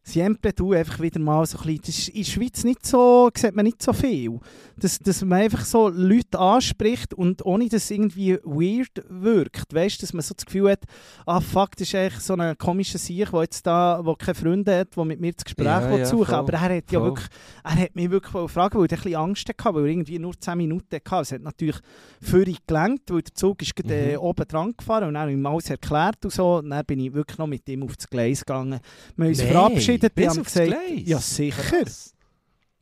Siempre du einfach wieder mal so ein bisschen, das ist in der Schweiz nicht so, sieht man nicht so viel, dass, dass man einfach so Leute anspricht und ohne dass es irgendwie weird wirkt, weißt, dass man so das Gefühl hat, ah fuck, das ist eigentlich so ein komischer Sieg, der jetzt da, wo keine Freunde hat, der mit mir das Gespräch Ja, ja, suchen voll, aber er hat ja voll. wirklich, er hat mich wirklich gefragt, weil er ein bisschen Angst hatte, weil er irgendwie nur 10 Minuten hatte. Es hat natürlich völlig gelenkt, weil der Zug ist gerade, äh, Mhm. oben dran gefahren und dann habe ich ihm alles erklärt und so. Und dann bin ich wirklich noch mit ihm auf das Gleis gegangen. Wir haben uns Nein, verabschiedet, die bis haben gesagt, Gleis? ja sicher.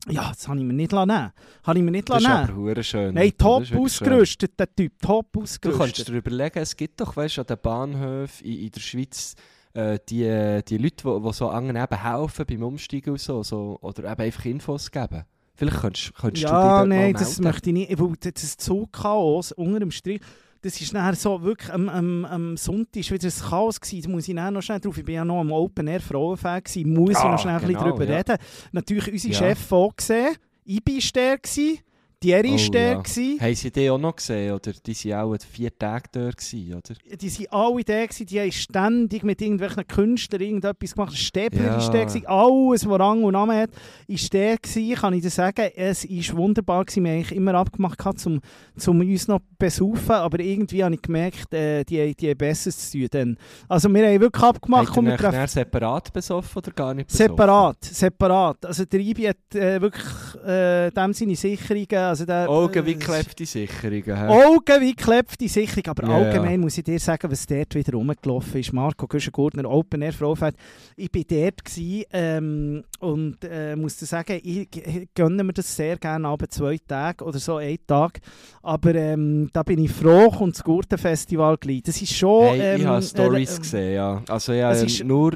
Ja, das habe ich mir nicht nehmen Habe ich mir nicht Das ist nehmen aber hure schön. Nein, Das top ist ausgerüstet, der Typ, top Du kannst ausgerüstet. dir überlegen, es gibt doch weißt, an den Bahnhöfen in, in der Schweiz äh, die, die Leute, die, die so anderen eben helfen beim Umsteigen und so, so oder eben einfach Infos geben. Vielleicht könntest, könntest du dich Ja, nein, das möchte ich nicht. Weil das Zugchaos unter dem Strich, das ist nachher so wirklich am, am, am Sonntag wieder ein Chaos gewesen. Da muss ich noch schnell drauf. Ich bin ja noch am Open Air Frauenfan gewesen. Muss ich Ah, noch schnell ein bisschen genau, drüber ja. reden. Natürlich unsere Ja. Chef auch gesehen. Ibi war der gewesen. Thierry war Oh, der ja. gewesen. Haben sie die auch noch gesehen? Oder die waren auch vier Tage dort, gewesen, oder? Die waren alle da, gewesen, die haben ständig mit irgendwelchen Künstlern irgendetwas gemacht. Stäbler Ja. war der, gewesen, alles, was Rang und Namen hat, ist der gewesen, kann ich dir sagen. Es war wunderbar, gewesen. wir haben eigentlich immer abgemacht, gehabt, zum, zum uns noch besaufen, aber irgendwie habe ich gemerkt, äh, die, haben- die haben Besseres zu tun. Dann. Also wir haben wirklich abgemacht, ihr wir nachher separat besoffen oder gar nicht besoffen? Separat, separat. Also der Ibi hat äh, wirklich äh, dem seine Sicherungen, also der, Augen wie äh, klebte Sicherungen. hä? Augen wie geklebte Sicherung, aber Ja, allgemein ja. muss ich dir sagen, was dort wieder rumgelaufen ist. Marco Güschen-Gurtner, Open Air Frauenfeld. Ich war dort gewesen, ähm, und äh, muss dir sagen, ich gönne mir das sehr gerne aber zwei Tage oder so, einen Tag. Aber ähm, da bin ich froh und das Gurtenfestival gleich. Das ist schon... Hey, ich ähm, habe Stories äh, gesehen, ja. Also ich habe nur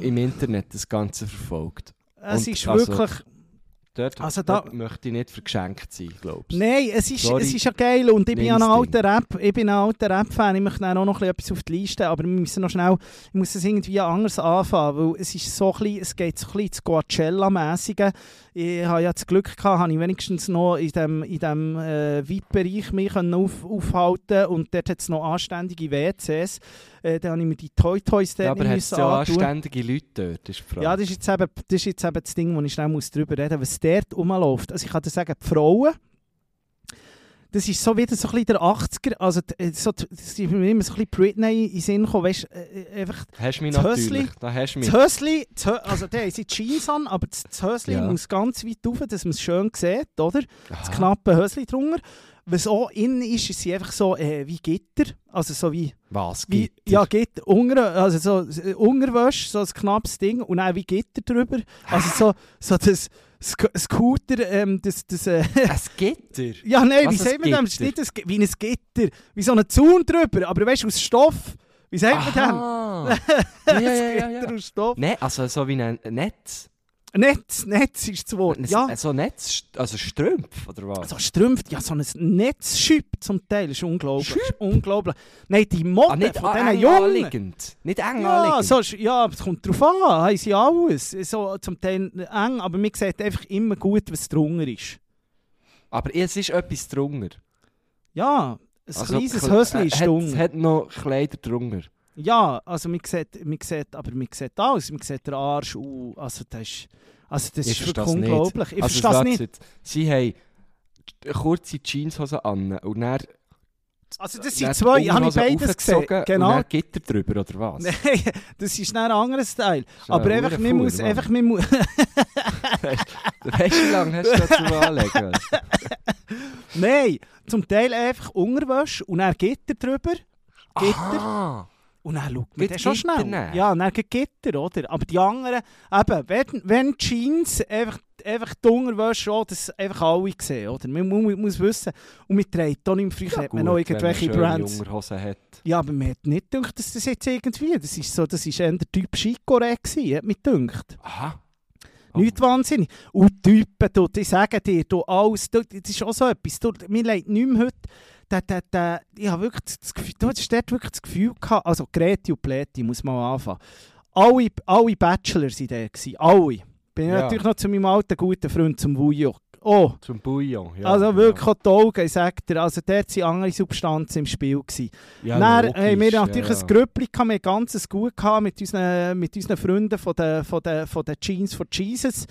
im Internet das Ganze verfolgt. Es Und ist also- wirklich... Dort, Also da- dort möchte ich nicht vergeschenkt sein, glaubst du? Nein, es ist, Sorry. es ist ja geil und ich bin ja ein alter Rap, ich bin ein alter Rap-Fan, ich möchte dann auch noch etwas auf die Liste, aber wir müssen noch schnell, ich muss es irgendwie anders anfangen, weil es ist so ein bisschen, es geht so ein bisschen ins Coachella-mäßige. Ich habe ja das Glück gehabt, habe ich wenigstens noch in dem, in dem äh, VIP-Bereich mich können auf, aufhalten und dort hat es noch anständige WCs. Äh, dann habe ich mir die Toy Toys dort Ja, aber müssen ja anständige Leute dort, ist die Frage. Ja, das ist jetzt eben das, ist jetzt eben das Ding, wo ich schnell muss drüber reden muss, was dort rumläuft. Also ich kann dir sagen, die Frauen, das ist so wieder so ein bisschen der 80er, also äh, so, das ist mir immer so ein bisschen Britney in den Sinn gekommen, weißt du, äh, einfach hast du mich das. Hösli- Da hast mich. das Hösli, das Hö- also der haben sie Jeans an, aber das, das Hösli Ja. muss ganz weit rauf, dass man es schön sieht, oder? Das Aha. knappe Hösli drunter. Was auch innen ist, ist sie einfach so äh, wie Gitter, also so wie Was wie, ja, Gitter, unter, also so äh, Unterwäsche, so ein knappes Ding und dann wie Gitter drüber. Also so, so das Sc Scooter, ähm, das, das äh, Ein Gitter? ja nein, wie Was, sagt man dem? Es ist nicht ein, wie ein Gitter, wie so ein Zaun drüber, aber weißt du, aus Stoff. Wie sagt man Aha. ja, ja, Ein ja, ja, Gitter ja. aus Stoff. Ne, also so wie ein Netz. Netz, Netz ist das Wort. Ja, So Netz, also Strümpf, oder was? so Strümpf, ja, so ein Netzschüpp zum Teil, ist unglaublich. Ist unglaublich. Nein, die Mode ah, nicht von diesen Jungen. anliegend. Nicht eng Ja, anliegend. so, ja, es kommt drauf an, haben sie alles. So, zum Teil eng, aber man sieht einfach immer gut, was drunter ist. Aber es ist etwas drunter. Ja, ein Also, kleines Kle- Hösli ist drunter. hat noch Kleider drunter. Ja, also man sieht, man sieht, aber man sieht alles. Man sieht den Arsch, uh, also das ist, also das Ich ist wirklich unglaublich. Ich also, verstehe es nicht. Sie haben kurze Jeanshosen an und dann, Also das sind zwei, habe ich beides gesehen. Und Genau. dann Gitter drüber, oder was? Nein, das ist ein anderes Teil. Aber einfach, man muss, einfach, man muss, Weißt du, wie lange hast du dazu anlegen? nein, zum Teil einfach Unterwäsche und dann Gitter drüber. Gitter. Aha. Und dann schaut man dann schon Gitter schnell. nehmen? Ja, dann geht Gitter, oder? Aber die anderen, eben, wenn, wenn Jeans einfach, einfach die Unterwäsche auch, das einfach alle sehen, oder? Man, mu- mu- muss wissen, und man trägt auch nicht mehr, früher hat man noch irgendwelche wenn man Brands. Unterhosen hat. Ja, aber man hat nicht gedacht, dass das jetzt irgendwie, das ist so, das ist eher der Typ Chicoré gewesen, hat mir gedacht. Aha. Nicht wahnsinnig. Und Typen, du, die sagen dir, du, alles, du, das ist auch so etwas, du, mir leid nicht mehr heute, der, der, der, ich habe wirklich das Gefühl, du hast dort wirklich das Gefühl gehabt, also Greti und Pleti, muss man anfangen. Alle, alle Bachelor waren da, gewesen, alle. Bin Ja. natürlich noch zu meinem alten guten Freund, zum Vujo. Oh, Zum Bouillon. Ja, also wirklich Ja, die Augen, sagt er, also dort waren andere Substanzen im Spiel. Gewesen. ja, Dann logisch, haben wir natürlich ja, ein Grüppli wir hatten ganzes gut gehabt mit unseren, mit unseren Freunden von den, von den, von den Jeans for Jesus.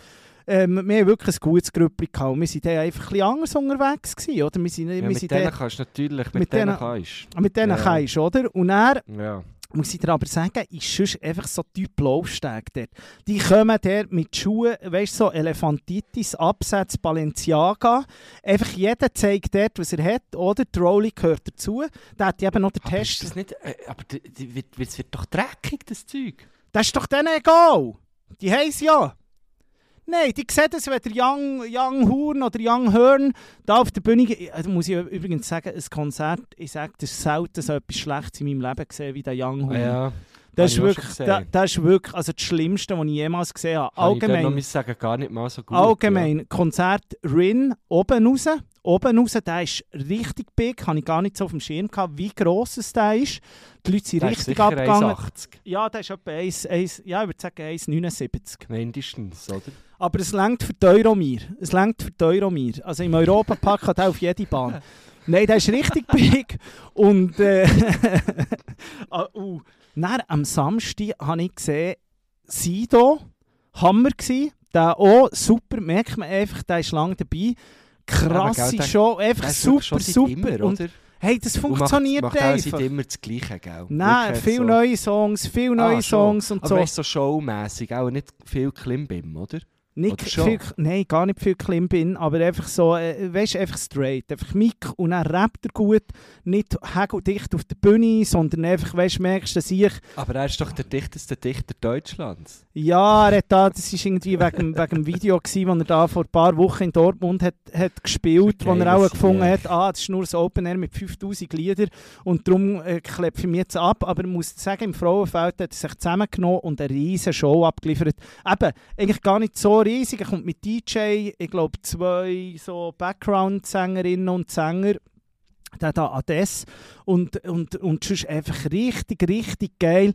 Ähm, wir haben wirklich ein gutes Grüppli gehabt. Wir waren einfach ein bisschen anders unterwegs. Gewesen, oder? Wir sind, Ja, wir mit sind denen dort- kannst du natürlich, mit, mit denen denen- kannst mit denen Ja. kannst, oder? Und Ja. muss ich dir aber sagen, ist sonst einfach so Typ Laufsteg dort. Die kommen dort mit Schuhen, weißt du, so Elefantitis, Absatz, Balenciaga. Einfach jeder zeigt dort, was er hat, oder? Die Rolli gehört dazu. Da hat eben noch der Aber Test. ist das nicht, äh, aber die, die, wird, es wird doch dreckig, das Zeug. Das ist doch denen egal. Die es ja. Nein, die sehen das, wenn der Young, Young Horn oder Young Hearn da auf der Bühne. Da muss ich übrigens sagen, ein Konzert, ich sage, das ist selten so etwas Schlechtes in meinem Leben gesehen wie der Young Horn. Ja. das, ist ich wirklich, schon da, gesehen. das ist wirklich also das Schlimmste, was ich jemals gesehen habe. Ich Allgemein, muss sagen, gar nicht mal so gut. allgemein Konzert Rin, oben raus. Oben raus, der ist richtig big, habe ich gar nicht so auf dem Schirm gehabt, wie gross es der ist. Die Leute sind Der ist richtig sicher abgegangen. 1,80 Ja, der ist etwa 1, 1, ja, ich würde sagen 1,79. mindestens, oder? Aber es längt für die Euromir. Es längt für die Euromir. Also im Europapark hat er auf jede Bahn. Nein, der ist richtig big. Und äh, ah, uh. Dann, am Samstag habe ich gesehen, Sido, Hammer gsi. Der auch super, merkt man einfach, der ist lange dabei. Krasse Aber, der- Show, einfach super, schon super. Immer, und oder? hey, das funktioniert macht, macht einfach. immer das Gleiche, gell? Nein, viele so. neue Songs, viele neue Ah. Songs und Aber so. weißt du, so showmässig, auch nicht viel Klimbim, oder? Nicht viel, nein, gar nicht viel Klimbin, aber einfach so, äh, weißt, einfach straight, einfach Mic und dann rappt er gut, nicht dicht auf der Bühne, sondern einfach, weißt, merkst du, dass ich, Aber er ist doch der dichteste Dichter Deutschlands. ja, er hat da, das ist irgendwie wegen, wegen dem Video gewesen, das er da vor ein paar Wochen in Dortmund hat, hat gespielt, Das wo er auch gefunden hat, ah, das ist nur das Open Air mit 5000 Liedern und darum äh, klepfe ich mich jetzt ab, aber ich muss sagen, im Frauenfeld hat er sich zusammengenommen und eine riesige Show abgeliefert. Eben, eigentlich gar nicht so riesig. Er kommt mit DJ, ich glaube zwei so Background-Sängerinnen und Sänger. Der da Ades. Und, und, und sonst einfach richtig, richtig geil.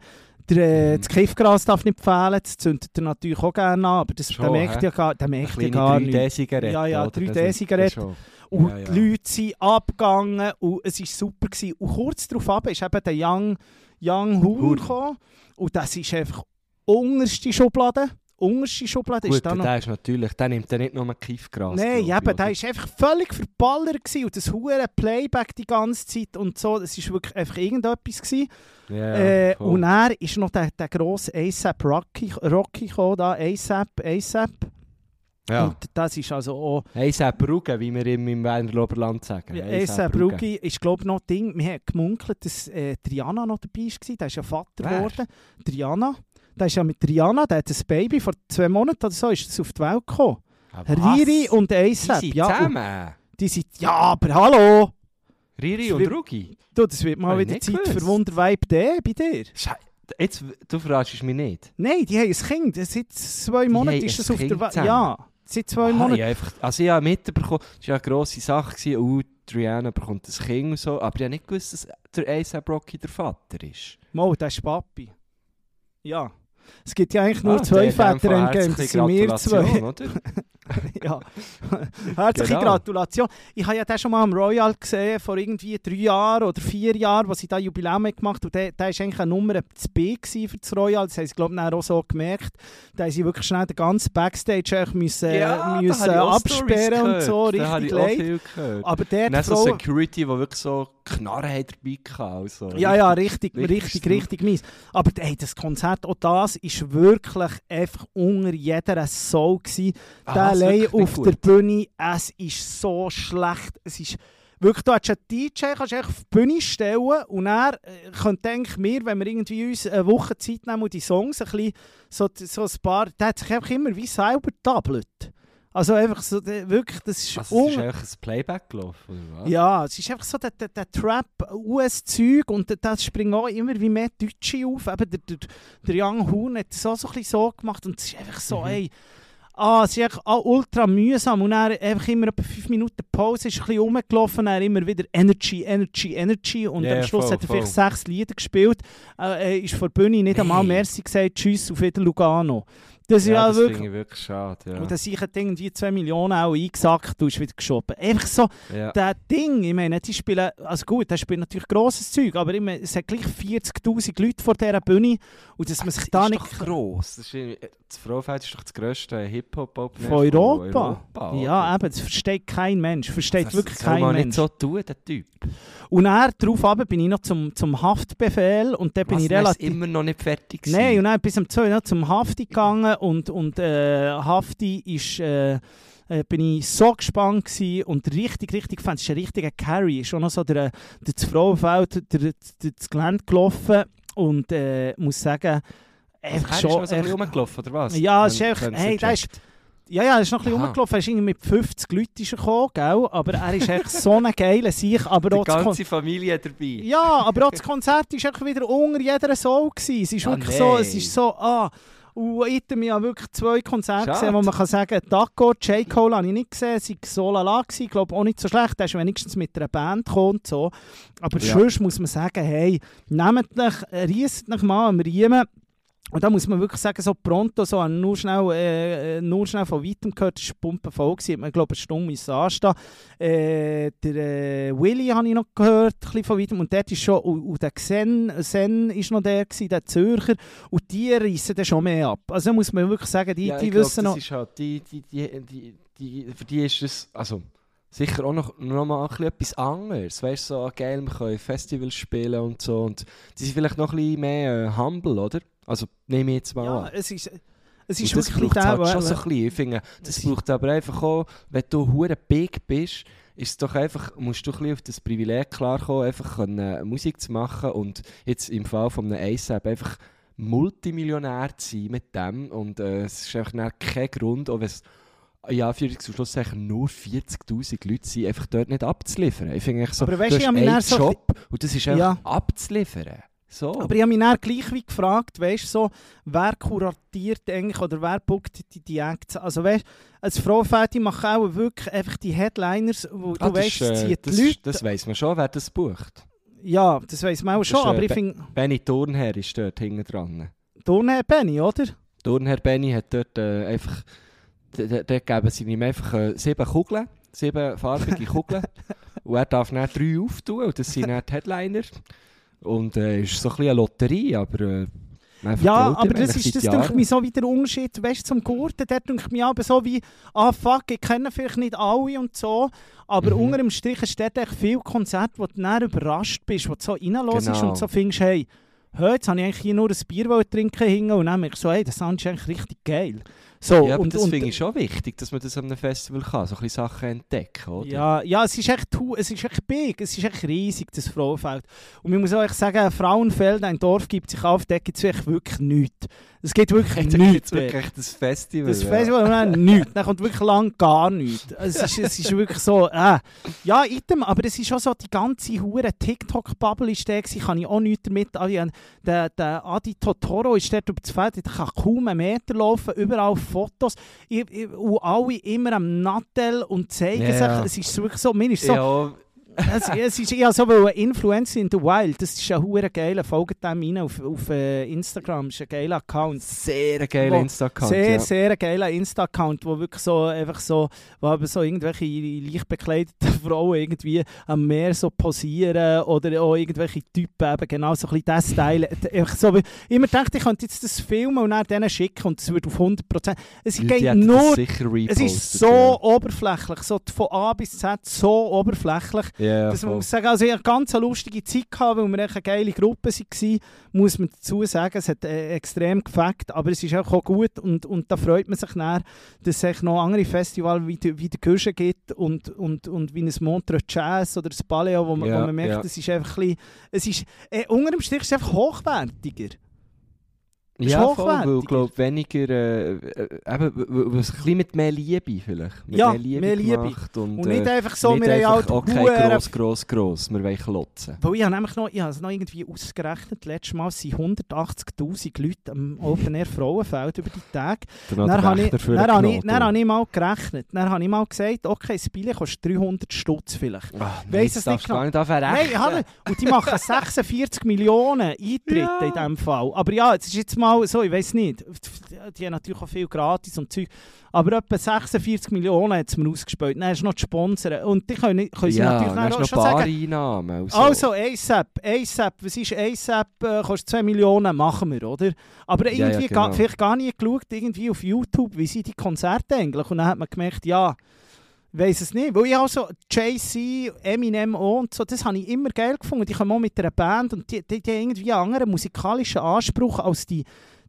Der, äh, Mhm. Das Kiffgras darf nicht fehlen, das zündet er natürlich auch gerne an, aber das, Schon, der merkt ja gar, der merkt ja gar nichts. 3D-Zigarette. Ja, ja, oder? 3D-Zigarette. Das ist- Und Ja, ja. die Leute sind abgegangen und es war super. Gewesen. Und kurz darauf ist eben der Young, Young Hoon. gekommen. Und das ist einfach unterste Schublade. Unterste Schublade ist da noch... der ist natürlich, der nimmt ja nicht nur Kiffgras. Nein, glaub eben, der ist einfach völlig verballert gewesen. und das hure Playback die ganze Zeit und so, das ist wirklich einfach irgendetwas gewesen. Ja, äh, und er ist noch der, der grosse ASAP Rocky, Rocky gekommen, da, ASAP, ASAP. ja. Und das ist also auch... ASAP Brugge, wie wir im, im Berner Oberland sagen. ASAP Brugge. Ist, glaube ich, noch Ding. Wir haben gemunkelt, dass äh, Triana noch dabei war. Der ist ja Vater geworden. Triana. Der ist ja mit Triana, der hat ein Baby vor zwei Monaten oder so, ist das auf die Welt gekommen. Ah? Riri und Die ASAP. sind Ja, zusammen. die sind, ja, aber hallo! Riri Das und Rugi. Du, das wird mal wieder Zeit gewusst. für Wunderweib D bei dir. Schei- Jetzt, du verarschst mich nicht. Nein, die haben ein Kind. Seit zwei Monaten ist das ein auf der Kind Welt. zusammen? Ja, seit zwei Aha, Monaten. ich einfach, also ich habe mitbekommen, es war eine grosse Sache, gewesen, oh, Triana bekommt ein Kind und so, aber ich habe nicht gewusst, dass der A$AP Rocky der Vater ist. Mal, das ist Papi. Ja. Es gibt ja eigentlich nur Ah, zwei Väter Endgame, das sind wir zwei. Oder? ja. Herzliche Genau. Gratulation. Ich habe ja den schon mal am Royal gesehen, vor irgendwie drei Jahren oder vier Jahren, wo sie da Jubiläum haben gemacht und der, der war eigentlich eine Nummer zu B für das Royal. Das haben sie, glaube ich, auch so gemerkt. Da haben sie wirklich schnell den ganzen Backstage eigentlich müssen, habe ich absperren und so, habe richtig ich leid. Aber der dann so Frau... Security, die wirklich so Knarren hat dabei. Also. Ja, ja, richtig, richtig richtig, richtig, mies. Aber ey, das Konzert, auch das, ist wirklich einfach unter jeder gewesen. Ah, was, allein auf gut? der Bühne, es ist so schlecht. Es ist wirklich, du hast einen DJ, kannst du auf die Bühne stellen und er äh, könnte eigentlich wir, wenn wir irgendwie uns eine Woche Zeit nehmen und die Songs ein bisschen, so, so ein paar, der hat sich einfach immer wie selber tablet. Also einfach so, wirklich, das ist Also, es ist einfach ein Playback gelaufen, oder was? ja, es ist einfach so der, der, der Trap-US-Zeug und da springen auch immer wie mehr Deutsche auf. Eben der, der, der Young Hoon hat es auch so, ein bisschen so gemacht und es ist einfach so, Mhm. ey, ah, es ist einfach auch ultra mühsam und dann einfach immer etwa 5 Minuten Pause, ist ein bisschen rumgelaufen, dann immer wieder Energy, Energy, Energy und Ja, am Schluss voll, hat er voll. vielleicht sechs Lieder gespielt, äh, er ist vor der Bühne nicht einmal Nee. Merci gesagt, Tschüss auf wieder Lugano. Das ist ja, das wirklich... ich wirklich schade. Ja. Und dann sich hat irgendwie 2 Millionen auch eingesackt und ist wieder geschoben. Einfach so, ja. das Ding, ich meine, die spielen, also gut, der spielt natürlich grosses Zeug, aber ich meine, es hat gleich 40'000 Leute vor dieser Bühne und dass man sich da ist nicht... doch gross. Das, ist, das Frauenfeld ist doch das grösste Hip-Hop-Open Von Europa. Europa ja, eben, das versteht kein Mensch, versteht das wirklich kein man Mensch. nicht so tun, der Typ. Und dann, darauf bin ich noch zum, zum Haftbefehl und dann bin Was, ich der relativ... immer noch nicht fertig gewesen. Nein, und dann bis um 2 Uhr zum Hafti gegangen und, und äh, Hafti ist... Äh, äh, bin ich so gespannt gewesen und richtig, richtig fand, es ist ein richtiger Carry, ist auch noch so der, der das Frauenfeld, der, der, der, das Gelände gelaufen und äh, muss sagen, einfach Er ist schon... so ein bisschen rumgelaufen, oder was? Ja, es ist einfach, hey, der ist, ja, ja, er ist noch ein bisschen Aha. rumgelaufen, er ist irgendwie mit 50 Leuten ist gekommen, gell? aber er ist echt so ein geiler Sieg, aber Die ganze Familie dabei. ja, aber auch das Konzert war einfach wieder unter jeder Soul. Gewesen. Es ist Ah, wirklich so, es ist so, ah, und ich habe ja wirklich zwei Konzerte Schade. gesehen, wo man kann sagen, Taco, J. Cole habe ich nicht gesehen, es war so lala, gewesen, ich glaube auch nicht so schlecht, er ist wenigstens mit einer Band gekommen so. Aber Ja. sonst muss man sagen, hey, nehmt euch, riesst euch mal am Riemen. Und da muss man wirklich sagen, so pronto, so nur schnell, äh, äh, nur schnell von weitem gehört, das war Pumpe voll, gewesen, man glaube ich eine Stunde müssen anstehen. Äh, der äh, Willy habe ich noch gehört, ein bisschen von weitem, und dort ist schon, und, und der Xen, Sen ist noch der gewesen, der Zürcher, und die reissen dann schon mehr ab. Also muss man wirklich sagen, die, ja, die glaub, wissen das noch... Ist halt die, die, die, die, die, für die ist es also, sicher auch noch, noch mal ein bisschen etwas anderes. Weißt du, so geil, wir können Festivals spielen und so. Und die sind vielleicht noch ein bisschen mehr äh, humble, oder? Also nehme ich jetzt mal Ja, an. es ist, es ist das braucht halt schon wo- so ein bisschen. Ich finde, das Es- braucht aber einfach auch, wenn du hure big bist, ist doch einfach, musst du ein bisschen auf das Privileg klarkommen, einfach können, Musik zu machen und jetzt im Fall von einem ASAP einfach Multimillionär zu sein mit dem und äh, es ist einfach kein Grund, auch wenn es ja, für zum Schluss nur 40'000 Leute sind, einfach dort nicht abzuliefern. Ich finde so, Aber weißt du hast einen so Job und das ist einfach Ja. abzuliefern. So. Aber ich habe mich dann gleich wie gefragt, weißt so, wer kuratiert eigentlich oder wer bookt die, die Acts? Also weißt als Frauenfädi macht auch wirklich einfach die Headliners, wo Ah, du weißt, ist, es äh, zieht das, Leute. das weiss man schon, wer das bucht. ja, das weiss man auch Das schon, ist, äh, aber ich Be- finde, Benny Thurnherr ist dort hinten dran. Turnherr Benny, oder? Turnherr Benny hat dort äh, einfach... Dort geben sie ihm einfach äh, sieben Kugeln, sieben farbige Kugeln. und er darf dann drei auftun und das sind dann die Headliner. Und äh, ist so ein bisschen eine Lotterie, aber... Äh, Ja, aber das ist das denke mich so wie der Unterschied, weißt zum Gurten, der denke mich aber so wie, ah fuck, ich kenne vielleicht nicht alle und so, aber Mhm. unter dem Strich ist dort echt viel Konzerte, wo du dann überrascht bist, wo du so reinlässt Genau. und so findest, hey, hey, jetzt habe ich eigentlich hier nur ein Bier trinken hingen und dann merke ich so, hey, das Sound ist eigentlich richtig geil. So, Ja, aber und, das finde ich schon wichtig, dass man das an einem Festival kann, so ein bisschen Sachen entdecken, oder? Ja, ja, es ist echt, es ist echt big, es ist echt riesig, das Frauenfeld. Und ich muss auch sagen, ein Frauenfeld, ein Dorf gibt sich auf, da gibt es wirklich nichts. Es gibt wirklich Da nichts. wirklich das Festival. Das ja. Festival dann nichts. Dann kommt wirklich lang gar nichts. Es ist, es ist wirklich so, äh. Ja, item, aber es ist auch so, die ganze hure TikTok-Bubble ist der gewesen, kann ich auch nichts damit. Der, der Adi Totoro ist dort über das Feld, der kann kaum einen Meter laufen, überall Fotos. Ich, ich, und alle immer am Nattel und zeigen Ja. sich. Es ist wirklich so, mir ist so, Ja, es, es ist ja so, weil ein Influencer in the Wild, das ist ein hure geiler, folgt dem rein auf, auf äh, Instagram, das ist ein geiler Account. sehr geiler Insta-Account. Sehr, ja. sehr geiler Insta-Account, wo wirklich so, einfach so, wo eben so irgendwelche leicht bekleideten Frauen irgendwie am Meer so posieren oder auch irgendwelche Typen eben genau so ein bisschen das Style. Einfach so, ich immer dachte, ich könnte jetzt das filmen und dann denen schicken und es würde auf 100%. Es Die Leute geht das nur, es ist so ja. oberflächlich, so von A bis Z so oberflächlich. Ja, Das voll. muss ich sagen, also ich hatte ganz eine lustige Zeit, gehabt, weil wir echt eine geile Gruppe waren, muss man dazu sagen. Es hat äh, extrem gefackt, aber es ist auch gut und, und da freut man sich dann, dass es noch andere Festivals wie, die- wie der Guschen gibt und, und, und wie ein Montreux Jazz oder das Paleo, wo man, Ja, wo man merkt, ja. es ist einfach ein bisschen, es ist, äh, unter dem Strich ist es einfach hochwertiger. Ist Ja, voll, weil ich glaube, weniger, äh, äh, eben, ein bisschen mit mehr Liebe vielleicht. Mit Ja, mehr Liebe mehr Liebe. Und, Und äh, nicht einfach so, nicht wir haben einfach, halt okay, gross, gross, gross, wir wollen klotzen. Weil ich habe nämlich noch, ich habe es noch irgendwie ausgerechnet, letztes Mal sind 180'000 Leute am Open Air Frauenfeld über die Tage. Dann, Dann habe ich, dann habe ich, dann habe ich mal gerechnet. Dann habe ich mal gesagt, okay, das Billett kostet 300 Stutz vielleicht. Ach, Weiss das es nicht genau. nicht Nein, und die machen 46 Millionen Eintritte Ja. in diesem Fall. Aber ja, es ist jetzt mal so, ich weiß nicht. Die haben natürlich auch viel gratis und Zeug. Aber etwa 46 Millionen hat es mir ausgespielt. Dann hast du noch die Sponsoren. Und die können, können sie ja, natürlich dann auch du schon noch sagen, Bareinnahmen. und so. Also, ASAP, ASAP, was ist ASAP? Äh, kostet 2 Millionen, machen wir, oder? Aber Ja, ja, irgendwie genau. gar, vielleicht gar nie geschaut, irgendwie auf YouTube, wie sind die Konzerte eigentlich? Und dann hat man gemerkt, ja, weiß es nicht. Weil ich auch so Jay-Z, Eminem und so, das habe ich immer geil gefunden. Die kommen auch mit einer Band und die, die, die haben irgendwie einen anderen musikalischen Anspruch als die,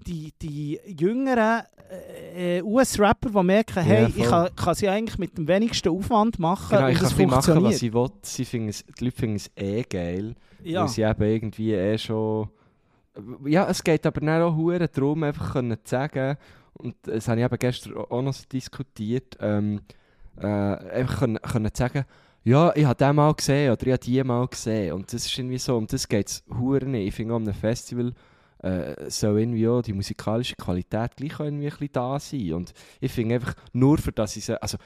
die, die jüngeren äh, US-Rapper, die merken, hey, ich voll. kann, kann sie eigentlich mit dem wenigsten Aufwand machen Genau, und ich kann es ein bisschen machen, was ich will. Sie finden es, die Leute finden es eh geil. ja. Weil sie eben irgendwie eh schon... Ja, es geht aber dann auch darum, einfach zu sagen, und das habe ich eben gestern auch noch diskutiert, ähm, äh, einfach können, können sagen, ja, ich habe den mal gesehen oder ich habe die mal gesehen. Und das ist irgendwie so, um das geht es nicht. Ich finde, an einem Festival äh, soll irgendwie auch die musikalische Qualität gleich irgendwie ein bisschen da sein. Und ich finde einfach, nur für das ich also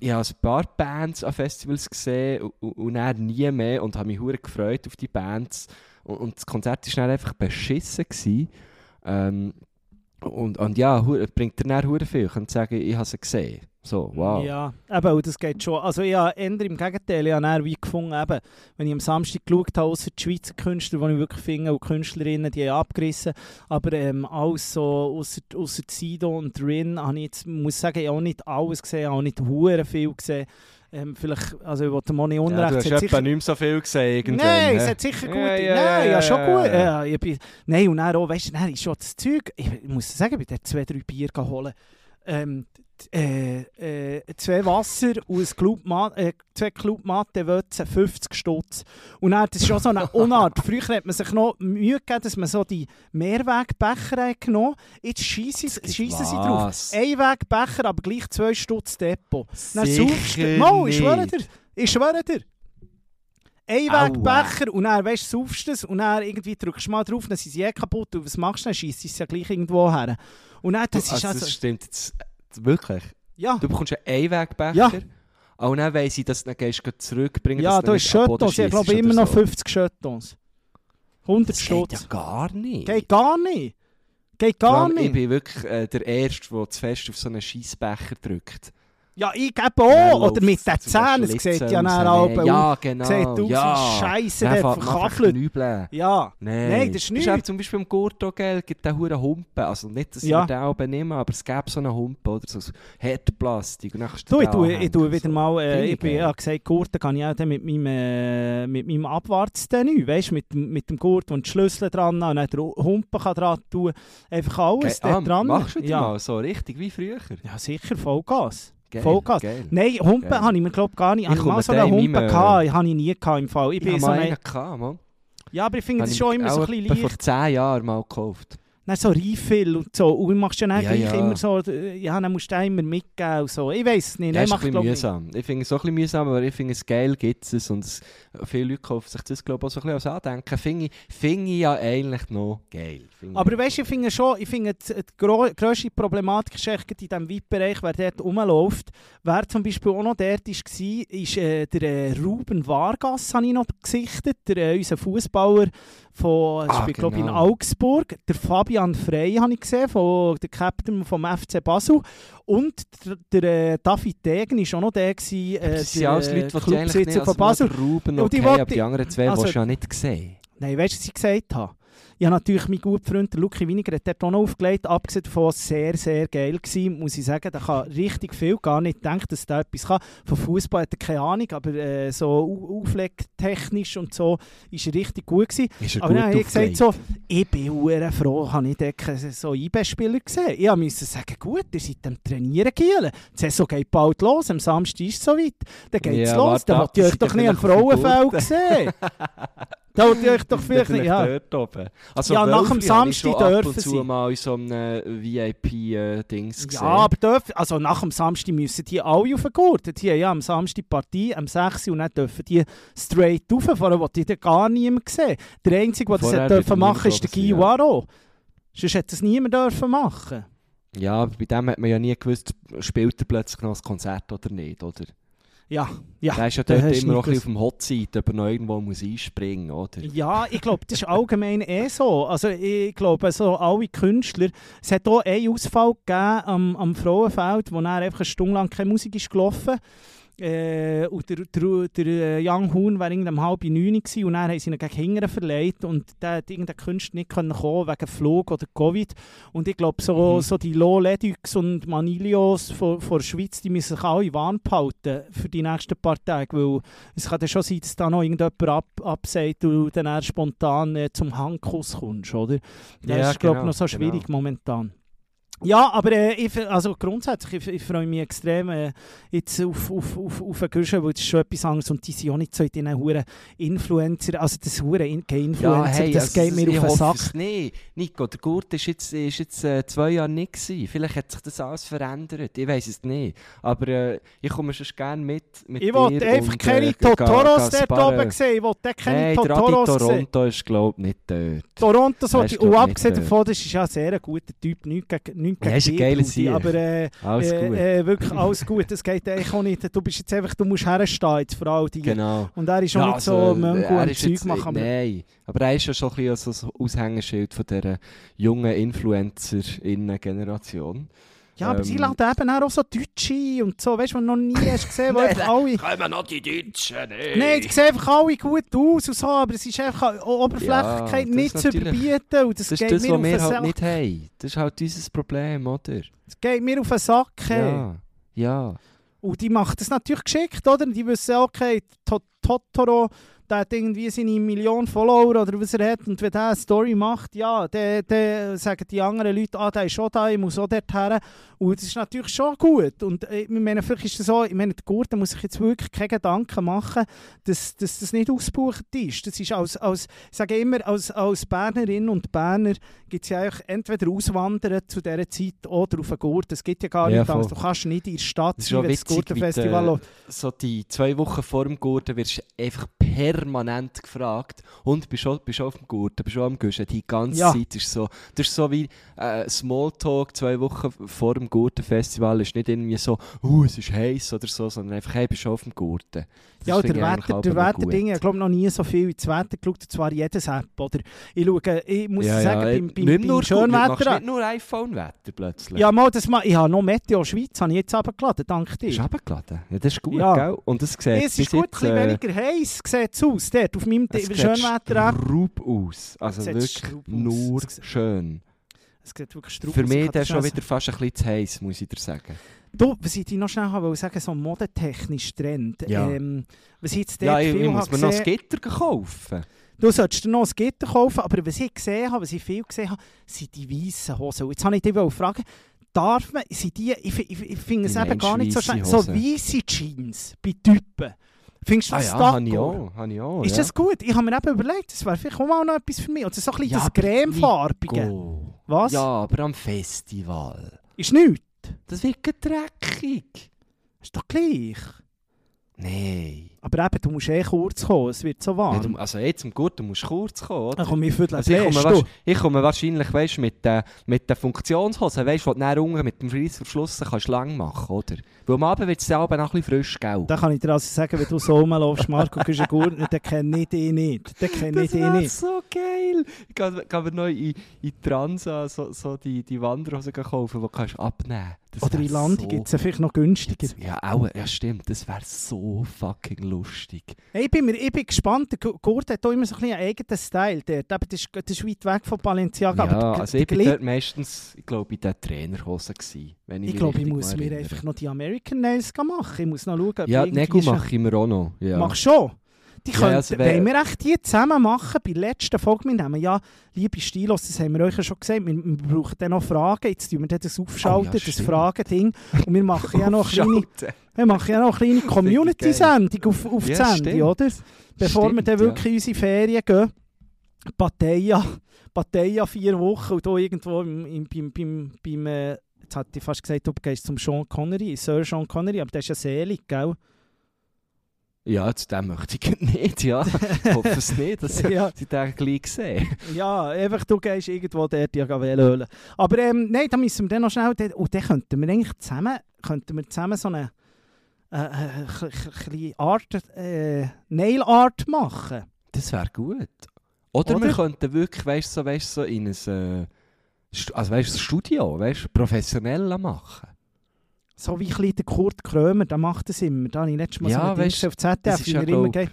ich habe ein paar Bands an Festivals gesehen und, und, dann nie mehr und habe mich hure gefreut auf die Bands. Und, und das Konzert war dann einfach beschissen. Gewesen. Ähm, und, und ja, bringt dir dann hure viel. Ich kann sagen, ich habe sie gesehen. So, wow. Ja, eben, und das geht schon. Also ich habe eher im Gegenteil, ich habe wie gefunden, eben, wenn ich am Samstag geschaut habe, außer die Schweizer Künstler, die ich wirklich finde, und Künstlerinnen, die haben abgerissen, aber ähm, alles so, außer, außer Sido und Rin, habe ich jetzt, muss sagen, ich habe auch nicht alles gesehen, auch nicht hure viel gesehen. Ähm, vielleicht, also ich wollte mal nicht Ja, unrecht, du es hast hat etwa nicht mehr so viel gesehen. Irgendwann, Nein, es hat sicher gut. Ja, ja, nein, ja, ja, schon ja, gut. ja. Ja, ich bin, nein, und dann auch, weißt du, dann ist schon das Zeug. Ich, muss sagen, ich bin dort zwei, drei Bier geholt. Ähm, äh, äh, zwei Wasser und ein Club Ma äh, zwei Club Mate Wötze, 50 Stutz. Und dann, das ist schon so eine Unart. Früher hat man sich noch Mühe gegeben, dass man so die Mehrwegbecher hat genommen Jetzt schiessen sie drauf. Einwegbecher, aber gleich zwei Stutz Depot. Dann Sicher saufst du. Mo, ich schwöre dir. Ich schwöre dir. Einwegbecher und dann weißt, saufst du es und dann irgendwie drückst du mal drauf, dann sind sie eh kaputt und was machst du dann? Schießt es ja gleich irgendwo her. Und dann, das Du, ist also, also... das stimmt jetzt wirklich. Ja, Du bekommst einen Einwegbecher. Ja. Und dann weiss ich, dass du dann zurückbringen ja du nicht Boden Schöttons. Ich glaube immer noch so. 50 Schöttons. 100 Das geht Stutz. ja gar nicht. Geht gar nicht. Geht gar allem, Ich nicht. bin wirklich äh, der Erste, der zu fest auf so einen Scheissbecher drückt. Ja, ich gebe auch. Oder mit den Zähnen. Es sieht ja raus. dann auch Ja, genau. Sieht aus ja. Dann der knübeln. Ja. Nein. Nein, das ist Das nicht. auch zum Beispiel im Gurto, gell, gibt es hure Humpen. Also nicht, dass Ja. ich mir den auch nehme, aber es gäbe so einen Humpen oder so ein Hartplastik. Und dann Du, ich tue, ich tue wieder mal, äh, ich bin geil. ja gesagt, Gurten kann ich auch dann mit meinem, äh, mit meinem Abwartstenü, weißt du, mit, dem- mit dem Gurt, wo die Schlüssel dran und dann der Humpen kann dran tun, einfach alles dort ah, dran. Machst du wieder ja. mal so, richtig wie früher? ja, sicher, Vollgas. Geil, Vollgas. geil. Nein, Humpen habe ich mir glaube gar nicht. Ich Habe mal so in Humpen meinem, gehabt, habe ich nie gehabt im Fall. Ich Ich bin so mal ein, einen gehabt, Mann. ja, aber ich finde das schon immer so ein bisschen etwa vor leicht. 10 Jahren mal gekauft. Dann so Refill und so. Und du machst ja dann Ja, gleich ja. immer so, äh, ja, dann musst du immer mitgeben und so. Ich weiß es nicht. Ja, Nein, ist mach ein ich bisschen glaube nicht. mühsam. Ich finde es auch ein bisschen mühsam, aber ich finde es geil, gibt es. Und es, viele Leute kaufen sich das, glaube ich, auch so ein bisschen als Andenken. Finde ich, finde ich ja eigentlich noch geil. Finde ich. Aber weißt du, ich finde schon, ich finde, die, die gro grösste Problematik ist in diesem VIP-Bereich, wer dort rumläuft. Wer zum Beispiel auch noch dort war, ist äh, der äh, Ruben Vargas, habe ich noch gesichtet, der, äh, unser Fußballer von, Ah, ich glaube in genau. Augsburg. Der Fabian Frey habe ich gesehen, von, der Captain vom FC Basel. Und der, der äh, David Degen war auch noch der, gewesen, äh, das der alles Leute, Clubsitzer von als Basel. Ruben Und die okay, aber die anderen zwei also- willst du ja nicht sehen. Nein, weißt du, was ich gesagt habe? Ich habe natürlich meinen guten Freund Luki Winiger hat dort auch noch aufgelegt. Abgesehen davon sehr, sehr geil gewesen, muss ich sagen. Der kann richtig viel, gar nicht gedacht, dass der etwas kann. Von Fußball hat er keine Ahnung, aber äh, so au- auflegtechnisch und so ist er richtig gut gewesen. Ist er Aber dann habe ich gesagt, so, ich bin hure froh, habe ich dort so IB-Spieler gesehen. Ich musste sagen, gut, ihr seid am Trainieren, Gielen. Die Saison geht bald los, am Samstag ist es soweit. Dann geht es Ja, los, dann ab, wollt ihr euch doch nicht am Frauenfeld Gurte. Da wollt ihr euch doch vielleicht nicht... Ja. dort oben. Also Ja, nach dem ich Samstag dürfen sie. mal in so einem äh, VIP-Dings Ja, gesehen. aber dürfen, also nach dem Samstag müssen die alle auf den Gurt. Die haben ja am Samstag die Partie, am 6. Uhr, und dann dürfen die straight rauf. Vorher wollte ich gar niemand sehen. Der Einzige, der das dürfen machen ist der Guy ja. Waro. Sonst hätte das niemand dürfen machen. Ja, bei dem hat man ja nie gewusst, spielt er plötzlich noch ein Konzert oder nicht, oder? Ja, ja. Der ist ja da dort du immer noch nicht ein auf dem Hot Seat, ob er noch irgendwo muss einspringen oder? Ja, ich glaube, das ist allgemein eh so. Also ich glaube, so alle Künstler, es hat auch einen Ausfall gegeben am, am Frauenfeld, wo dann einfach eine Stunde lang keine Musik ist gelaufen äh, und der, der, der äh, Young Hoon war um halb neun gewesen, und dann haben sie ihn gegen Hingern verleiht und der hat irgendein Künstler nicht können kommen wegen Flug oder Covid und ich glaube, so, Mhm. so die Lo Ledux und Manilios von, von der Schweiz, die müssen sich alle warm behalten für die nächsten paar Tage, weil es kann ja schon sein, dass da noch irgendjemand ab, absagt und dann spontan äh, zum Handkuss kommst, oder? Das Ja, ist, glaube ich, genau, noch so schwierig genau. momentan. Ja, aber äh, ich, also grundsätzlich, ich, ich freue mich extrem äh, jetzt auf, auf, auf, auf einen Guschen, weil das ist schon etwas anderes und die sind auch nicht so in diesen huren Influencer, also das hure In- Influencer, das also geht mir auf den Sack. es nicht. Nico, der Gurt ist jetzt, ist jetzt äh, zwei Jahre nicht gewesen. Vielleicht hat sich das alles verändert. Ich weiß es nicht. Aber äh, ich komme schon gerne mit, mit Ich wollte einfach keine äh, ga- Totoros dort oben sehen. Ich wollte keine Adi Totoros sehen. Toronto ist glaube ich nicht dort. Toronto so, Der ist, die, glaub und abgesehen davon, das ist ja ein sehr guter Typ, nichts gegen, nichts Ja, ist ein Rudi, Sieg. aber äh, Alles äh. Äh, wirklich alles gut, das geht eigentlich auch nicht. Du bist jetzt einfach, du musst herstehen jetzt vor allem genau. Und er ist schon Ja, nicht so also, Möngo er und Zeug machen. Aber Nein, aber er ist ja schon ein bisschen so ein Aushängeschild von dieser jungen Influencer-Generation. Ja, aber sie ähm, laden eben auch so Deutsche und so, weißt du, die du noch nie hast gesehen, wo einfach alle... Kommen noch die Deutschen, nee. Nein, die sehen einfach alle gut aus und so, aber es ist einfach Oberflächlichkeit Ja, das nicht ist zu überbieten und das, Das ist geht das, mir was auf wir den halt Sack. nicht haben. Das ist halt unser Problem, oder? Das geht mir auf den Sack. hey. Ja, ja. Und die macht das natürlich geschickt, oder? Die wissen, okay, To- Totoro, der hat irgendwie seine Million Follower oder was er hat. Und wenn der eine Story macht, ja, dann dann sagen die anderen Leute, ah, der ist schon da, ich muss auch dort her. Und das ist natürlich schon gut. Und äh, ich meine, vielleicht ist das so, ich meine, der Gurten muss sich jetzt wirklich keine Gedanken machen, dass, dass das nicht ausgebucht ist. Das ist als, als ich sage immer, als, als Bernerin und Berner gibt es ja eigentlich entweder auswandern zu dieser Zeit oder auf den Gurten. Es gibt ja gar Ja, nicht voll. Du kannst nicht in der Stadt Das ist sein, wenn das Gurtenfestival die- läuft. So die zwei Wochen vor dem Gurten wirst wirst einfach permanent gefragt. Und bist schon, bist schon auf dem Gurten, bist schon am Guschen. Die ganze Ja. Zeit ist so, das ist so wie äh, Smalltalk zwei Wochen vor dem Gurtenfestival. ist nicht irgendwie so, uh, es ist heiß oder so, sondern einfach, hey, bist schon auf dem Gurten. Das Ja, der Wetter, der Wetterding, ich glaube noch nie so viel ins Wetter geschaut, zwar jedes App, oder? Ich schaue, ich muss ja, sagen, ja, beim, nicht beim, nur beim gut, machst Schönwetter... nicht nur iPhone-Wetter plötzlich. Ja, mal, das mal, ich habe noch Meteo Schweiz, habe ich jetzt runtergeladen, dank Hast dir. du runtergeladen? Ja, das ist gut, Ja. gell? Und das sieht Es ist gut, ein jetzt, bisschen äh, weniger heiß sieht aus, dort auf meinem es sieht Schönwetter-App. aus. Also Es wirklich aus. nur sieht- schön. Es sieht wirklich straub Für aus, mich ich ist schon wieder fast ein bisschen zu heiß, muss ich dir sagen. Du, was ich dir noch schnell wollte sagen, so modetechnisch Trend. Ja. Ähm, was jetzt Ja, ich, ich muss habe mir noch ein Gitter kaufen. Du solltest dir noch ein Gitter kaufen, aber was ich gesehen habe, was ich viel gesehen habe, sind die weißen Hosen. Jetzt habe ich dich fragen, darf man, sind die, ich, ich, ich finde es eben gar nicht so du so weiße Jeans bei Typen. Findest du Ah das ja, habe ich auch. Habe ich auch Ist ja. das gut? Ich habe mir eben überlegt, das wäre vielleicht auch mal noch etwas für mich. Also so ein bisschen Ja, das cremefarbige. Was? Ja, aber am Festival. Ist nichts. Das wird dreckig. Ist doch gleich. Nein. Aber eben, du musst eh kurz kommen, es wird so warm. Ja, du, also jetzt im Guten musst du kurz kommen, oder? Dann komme ich viertel Also ich, komme ich komme wahrscheinlich weißt, mit den mit den Funktionshosen, weißt, die du dann unten mit dem Reissverschluss kannst lang machen oder? Weil am Abend wird es dann aber noch ein bisschen frisch, gell? Da kann ich dir also sagen, wenn du so rumläufst, Marco Güschen-Gurtner, dann kenne ich dich nicht. Den kenne ich Das dich nicht. so geil! Ich kann, kann mir noch in, in Transa so, so die, die Wanderhosen kaufen, die kannst du abnehmen das Oder in Landi so- gibt es vielleicht noch günstiger. Ja, auch, ja stimmt, das wäre so fucking lustig. Hey, ich, bin mir, ich bin gespannt, der Gu- Gurt hat auch immer so ein bisschen einen eigenen Style. Dort. Aber das, ist, das ist weit weg von Balenciaga. ja, aber der- also der ich bin dort meistens, ich glaube, in den Trainerhosen gewesen, wenn ich, ich glaube, ich muss mir einfach noch die American Nails machen. Ich muss noch schauen, ob Ja, Nägel mache ich mir auch noch. Ja. Machst schon? Die Ja, könnten, also wollen wir echt die zusammen machen? Bei der letzten Folge, wir nehmen ja, liebe Stilos, das haben wir euch ja schon gesagt, wir, wir brauchen dann noch Fragen, jetzt tun wir dann das aufschalten, das Oh stimmt. Fragending. Und wir machen ja noch eine kleine, wir machen ja noch eine kleine Community-Sendung auf, auf Ja, Sendung, stimmt. oder? Bevor wir Stimmt, dann ja. wirklich in unsere Ferien gehen. Pattaya, Pattaya vier Wochen und hier irgendwo im, im, beim, beim, beim äh, jetzt hatte ich fast gesagt, du gehst zum Sean Connery, Sir Sean Connery, aber der ist ja selig, gell? Ja, zu dem möchte ich nicht, ja. Ich hoffe es nicht, dass Ja. sie den gleich sehen. Ja, einfach du gehst irgendwo dort ja wählen. Aber ähm, nein, da müssen wir dann noch schnell, und dann könnten wir eigentlich zusammen, könnten wir zusammen so eine äh, äh, Art, äh, Nail Art machen. Das wäre gut. Oder, Oder? wir könnten wirklich, weißt du, so, weißt, so in ein, äh, also, weißt, Studio, weißt, professionell machen. So wie ein der Kurt Krömer, der macht das immer. Da habe ich letztes Mal Ja, so ein weisst, gesehen auf ZDF, ist wie ja, er immer glaub-.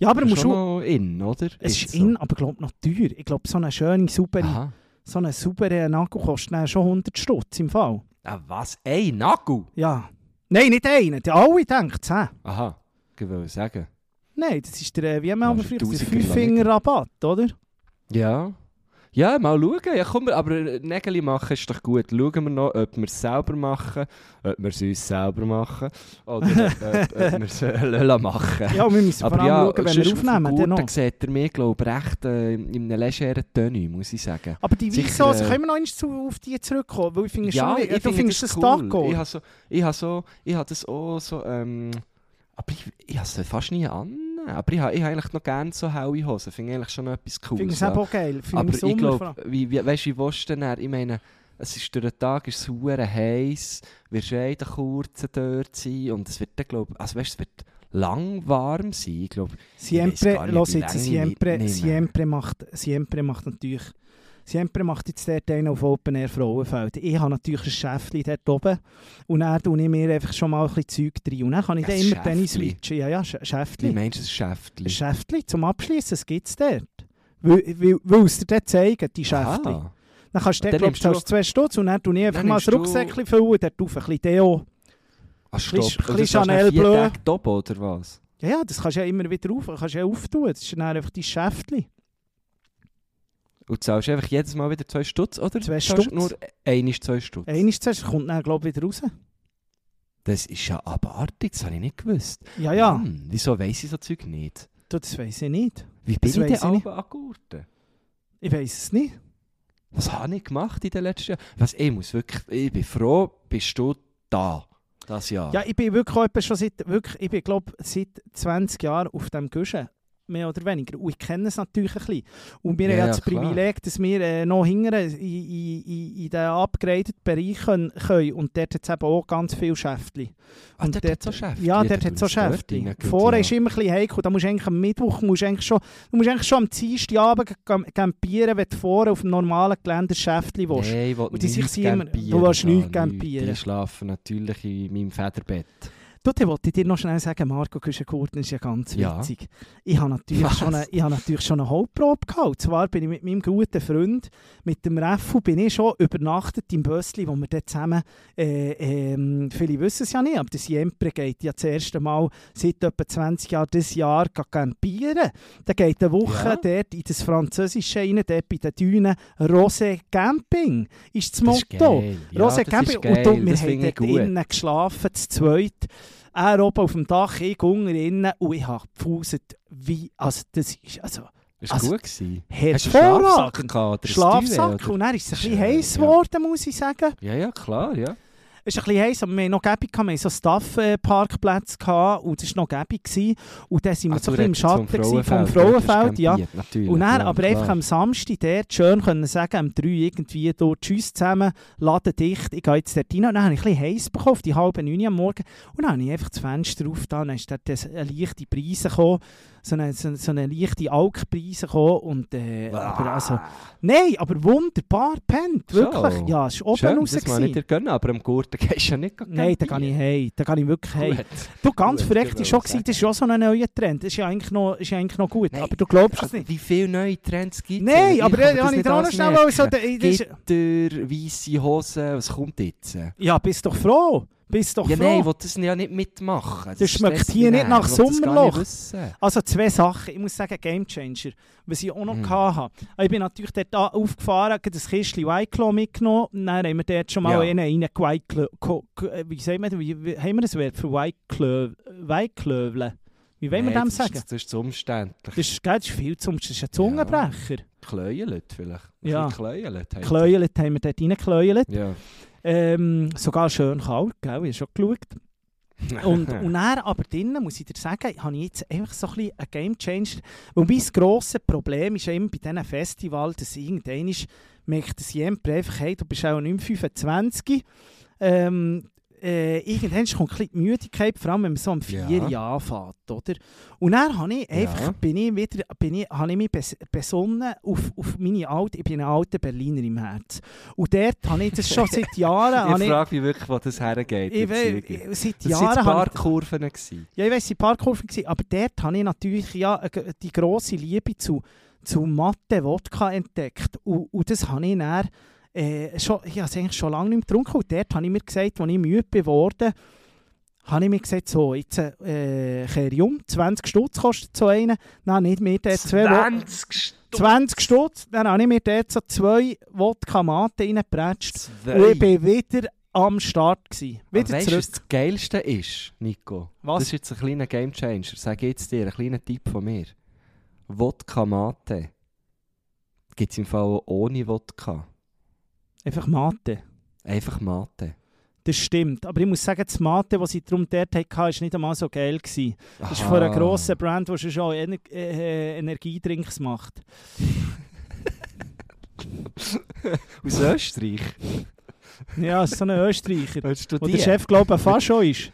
Ja, aber er muss schon in, oder? Es Jetzt ist in, aber glaube noch teuer. Ich glaube, so eine schöne, saubere, Aha. so eine saubere Nagel kostet schon 100 Stutz im Fall. Ah, was? Ey, Nagel? Ja. Nein, nicht einen. Die alle denken 10. Aha, ich will sagen. Nein, das ist der, äh, wie haben wir früher, der Fünffinger-Rabatt, oder? Ja. Ja, mal schauen. Ja, komm, aber Nägel machen ist doch gut. Schauen wir noch, ob wir es selber machen, ob wir es uns selber machen oder ob, ob, ob wir es äh, machen. Ja, wir müssen vor aber allem ja, schauen, wenn wir aufnehmen. auf Dann noch. sieht er mir, glaube ich, recht äh, in einem legeren Tenue, muss ich sagen. Aber die Weisssoße, äh, können wir noch einmal zu, auf die zurückkommen? Weil ich finde ja, schon, ich du finde findest das cool. Taco. Ich habe so, ich habe so, ich habe das auch so, ähm, aber ich, ich habe es fast nie an. Aber ich habe, ich habe eigentlich noch gerne so helle Hosen. Finde ich eigentlich schon etwas Ich Cooles. finde ja. eben auch geil. Finde Aber ich glaube, wie, wie, weißt du, wie willst du denn dann? Ich meine, es ist durch den Tag ist es heiß, wirst du in kurzen dort sein und es wird dann, glaube also weißt, es wird lang warm sein. Ich glaube, Siempre, nicht, los ich Siempre. Siempre, macht, Siempre macht natürlich... Siempre macht jetzt dort einen auf Open Air Frauenfeld. Ich habe natürlich ein Schäftchen dort oben und dann tue ich mir einfach schon mal ein bisschen Zeug rein. Und dann kann ich Ein dann immer Tennis Schäftli? switchen. Ja, ja, Sch- wie meinst du das Schäftchen? Ein Schäftchen zum Abschließen, das gibt es dort. Weil, weil, weil es dir dort zeigen, die. Aha. Dann kannst du dort, glaub, nimmst du- zahlst zwei Stutz und dann tue ich einfach mal ein du- Rucksäckchen füllen, dort auf ein bisschen Deo. Ah, stopp. Bisschen- Und bisschen Chanel Bleu. Tage top, oder was? Ja, ja, das kannst du ja immer wieder auf, kannst du ja auftun. Das ist dann einfach dein Schäftchen. Und du zahlst einfach jedes Mal wieder zwei Stutz, oder? Zwei Du zahlst Stutz. Nur einmal zwei Stutz. Eines zuerst kommt dann, glaube ich, wieder raus. Das ist ja abartig, das habe ich nicht gewusst. Ja, ja, Mann, wieso weiss ich so Zeug nicht? du, das weiß ich nicht. Wie bin Das ich weiss denn alle? Ich weiß es nicht. Was habe ich gemacht in den letzten Jahren? Was, ich muss wirklich, ich bin froh, bist du da. das Jahr. Ja, ich bin wirklich schon seit, wirklich, ich bin, glaube seit 20 Jahren auf dem Guschen. Mehr oder weniger. Und ich kenne es natürlich ein bisschen. Und wir Ja, haben ja das klar. Privileg, dass wir äh, noch hinten in, in, in, in den upgraded Bereich können, können. Und dort hat es eben auch ganz viele Schäftchen. Ah, und dort dort- hat's so Schäftchen? Ja, Ja, dort hat es rein, gut, Vorher ja. ist immer ein bisschen heikel. Da musst du eigentlich am Mittwoch musst eigentlich schon, du musst eigentlich schon am Dienstagabend campieren, wenn du vorher auf dem normalen Gelände ein Schäftchen willst. Nein, ich will Und die immer- du willst campieren. Ich schlafe natürlich in meinem Federbett. Du, dann wollte ich dir noch schnell sagen, Marco Küschenkurten ist ja ganz Ja. witzig. Ich habe natürlich, Was? schon eine, ich habe natürlich schon eine Hauptprobe gehabt. Und zwar bin ich mit meinem guten Freund, mit dem Reffu, bin ich schon übernachtet im Bössli, wo wir dort zusammen, äh, ähm, viele wissen es ja nicht, aber das Jempre geht ja das erste Mal seit etwa 20 Jahren das Jahr campieren. Da geht eine Woche Ja. dort in das Französische rein, dort bei den Dünen. Rosé Camping ist das Das ist Motto. geil. Ja, Rosé das Camping. ist. Und du, wir das haben dort innen geschlafen, zu zweit. Er oben auf dem Dach, ich unten innen. Und ich habe gefuselt, wie... Also das ist also Ist Also, gut gewesen. Schlafsack hervorragend. Schlafsack. Oder? Und dann ist es ein bisschen heiß ja. geworden, muss ich sagen. Ja, ja, klar, ja. Es ein bisschen heiß, aber wir hatten noch gäbig, gehabt. wir hatten so Staff-Parkplätze gehabt, und es war noch gäbig. gewesen. Und dann sind wir Ah, so ein bisschen im Schatten vom gewesen, vom Frauenfeld, Frauenfeld. Ja. Natürlich, Und dann ja, aber klar. einfach am Samstag dort schön können sagen, am 3 irgendwie dort Tschüss zusammen, Laden dicht, ich gehe jetzt dort rein. Und dann habe ich ein bisschen heiß bekommen, auf die halbe 9 am Morgen. Und dann habe ich einfach das Fenster aufgetan, dann ist dort das- eine leichte Brise gekommen, so eine, so, so eine leichte Alkbrise gekommen. Und, äh, aber also, nein, aber wunderbar pennt, So. wirklich. Ja, es war oben Schön, raus. das kann ich gewesen. dir gönnen, aber am Gurten gehst du ja nicht Nein, da gehe ich heim. Da gehe ich wirklich. Gut. Du, ganz verreckt ich ist schon gewesen, das ist ja so ein neuer Trend. Das ist ja eigentlich noch, ist ja eigentlich noch gut. Nein, aber du glaubst es nicht. wie viele neue Trends gibt es? Nein, aber da habe ich auch noch schnell so... ist- Gitter, weisse Hosen, was kommt jetzt? Ja, bist doch froh. Bist doch Ja, froh. nein, ich will das ja nicht mitmachen. Das schmeckt stresst hier nicht nach das Sommerloch. Also zwei Sachen. Ich muss sagen, Gamechanger, was ich auch noch Mhm. hatte. Ich bin natürlich dort aufgefahren, habe das Kistchen Weiklo mitgenommen. Dann haben wir dort schon mal Ja. einen ko- äh, Wie sagen wir, wie, wie haben wir das Wort für Weiklö, Weiklöwle? Wie wollen wir Nein, dem das sagen? Ist, das ist zu umständlich. Das ist, das ist viel zum... Das ist ein Zungenbrecher. Vielleicht. Ja. bisschen Kleuelt. heisst Kleuelt haben wir dort reingekleuelt. das. Ja. Ähm, sogar schön kalt, gell? Ich habe schon geschaut. Und, und dann aber drinnen, muss ich dir sagen, habe ich jetzt einfach so ein bisschen einen Game Changer. Wobei das grosse Problem ist eben bei diesen Festivals, dass irgendwann ist, merkt das jemand einfach, hey, du bist auch nicht mehr 25. Ähm, äh, irgendwann kommt ein bisschen die Müdigkeit, vor allem wenn man so um 4 Ja. Anfängt, oder? Und dann habe ich einfach, Ja. bin ich wieder, bin ich, habe ich mich bes besonnen auf, auf meine alte, ich bin ein alter Berliner im Herz. Und dort habe ich das schon seit Jahren... Ich frage mich wirklich, wo das hergeht. ich, Beziehung. ich, seit Das waren Jahren ein paar Kurven. gewesen. ja, ich weiss, es waren Parkkurven, gewesen, aber dort habe ich natürlich ja, äh, die grosse Liebe zu, zu Mathe Wodka entdeckt. Und, und das habe ich dann, äh, schon, ich habe es eigentlich schon lange nicht mehr getrunken. Und dort habe ich mir gesagt, als ich müde geworden habe ich mir gesagt, so, jetzt äh, kehre ich um, 20 Stutz kostet so einen. Nein, nicht mehr dort zwei Wo- 20 Stunden. 20 Stutz. Dann habe ich mir dort so zwei Wodka Mate reingepratscht. Und ich war wieder am Start. Aber Wieder weißt zurück. was das Geilste ist, Nico? Was? Das ist jetzt ein kleiner Gamechanger. Sag jetzt dir, ein kleiner Tipp von mir. Wodka Mate. Gibt es im Fall ohne Wodka. Einfach Mate. Einfach Mate. Das stimmt. Aber ich muss sagen, das Mate, das sie darum dort hatte, war nicht einmal so geil. Gewesen. Das ist Aha. von einer grossen Brand, die schon Ener äh, Energiedrinks macht. Aus Österreich. Ja, ist so ein Österreicher. Wo die? der Chef, glaube ich, fast schon ist.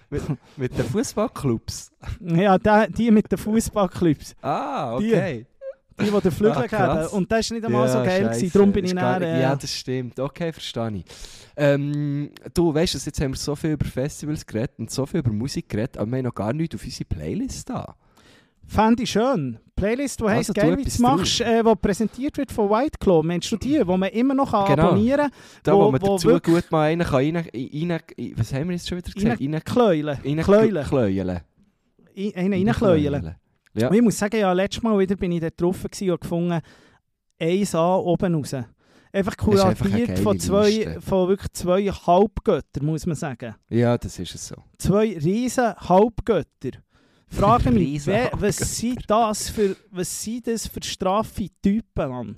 Mit den Fußballclubs? Ja, der, die mit den Fußballclubs. Ah, Die. okay. Die, die den Flügel Ah. Und das ist nicht einmal so Ja, geil. scheisse. Gewesen. Darum bin ich dann... Äh, Ja, das stimmt. Okay, verstehe ich. Ähm, du, weißt du, jetzt haben wir so viel über Festivals geredet und so viel über Musik geredet, aber wir haben noch gar nichts auf unsere Playlist da. Fände ich schön. Playlist, die heisst Also, «Geil, wie du machst», äh, die präsentiert wird von White Claw. Meinst du die, die man immer noch kann Genau. abonnieren Da, Wo- wo, man wo dazu wirklich- gut mal rein kann, rein, rein, was haben wir jetzt schon wieder gesagt? Rein, kann? Kläulen. rein, Kläulen. Kläulen. In- Einen reinkläulen. Ja. Und ich muss sagen, ja, letztes Mal wieder bin ich dort drauf und gefunden, 1A oben raus. Einfach ist einfach kuratiert von, zwei, Liste. von wirklich zwei Halbgöttern, muss man sagen. ja, das ist es so. Zwei riesen Halbgötter. Frage mich, wer, was, sind das für, was sind das für straffe Typen, Mann?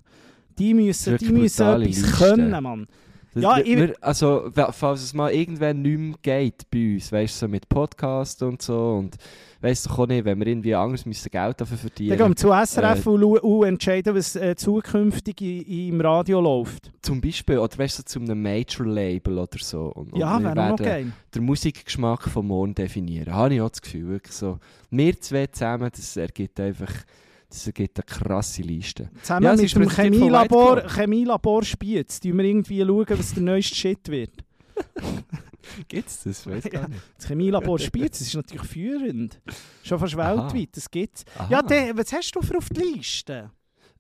Die müssen, die müssen etwas Liste. können, Mann. Ja, wir, ich- wir, also, falls es mal irgendwann nicht mehr geht bei uns, weißt du, so mit Podcast und so und weißt du auch nicht, wenn wir irgendwie anders müssen Geld dafür Dann verdienen. gehen wir zu SRF Äh, und, und entscheiden, was äh, zukünftig im Radio läuft. Zum Beispiel, oder weißt du, so zu einem Major-Label oder so. Und, Ja, wir wäre auch noch werden geil. den Musikgeschmack von morgen definieren. Habe ich auch das Gefühl, wirklich so. Wir zwei zusammen, das ergibt einfach, das ergibt eine krasse Liste. Zusammen Ja, es mit ist dem Chemielabor, Chemielabor Spiez, tun wir irgendwie schauen, was der neueste Shit wird. Gibt's das? Weiß gar nicht. Das Chemielabor Spiez, ist natürlich führend. Schon fast Aha. weltweit, das gibt's. Aha. Ja, der, was hast du für auf die Liste?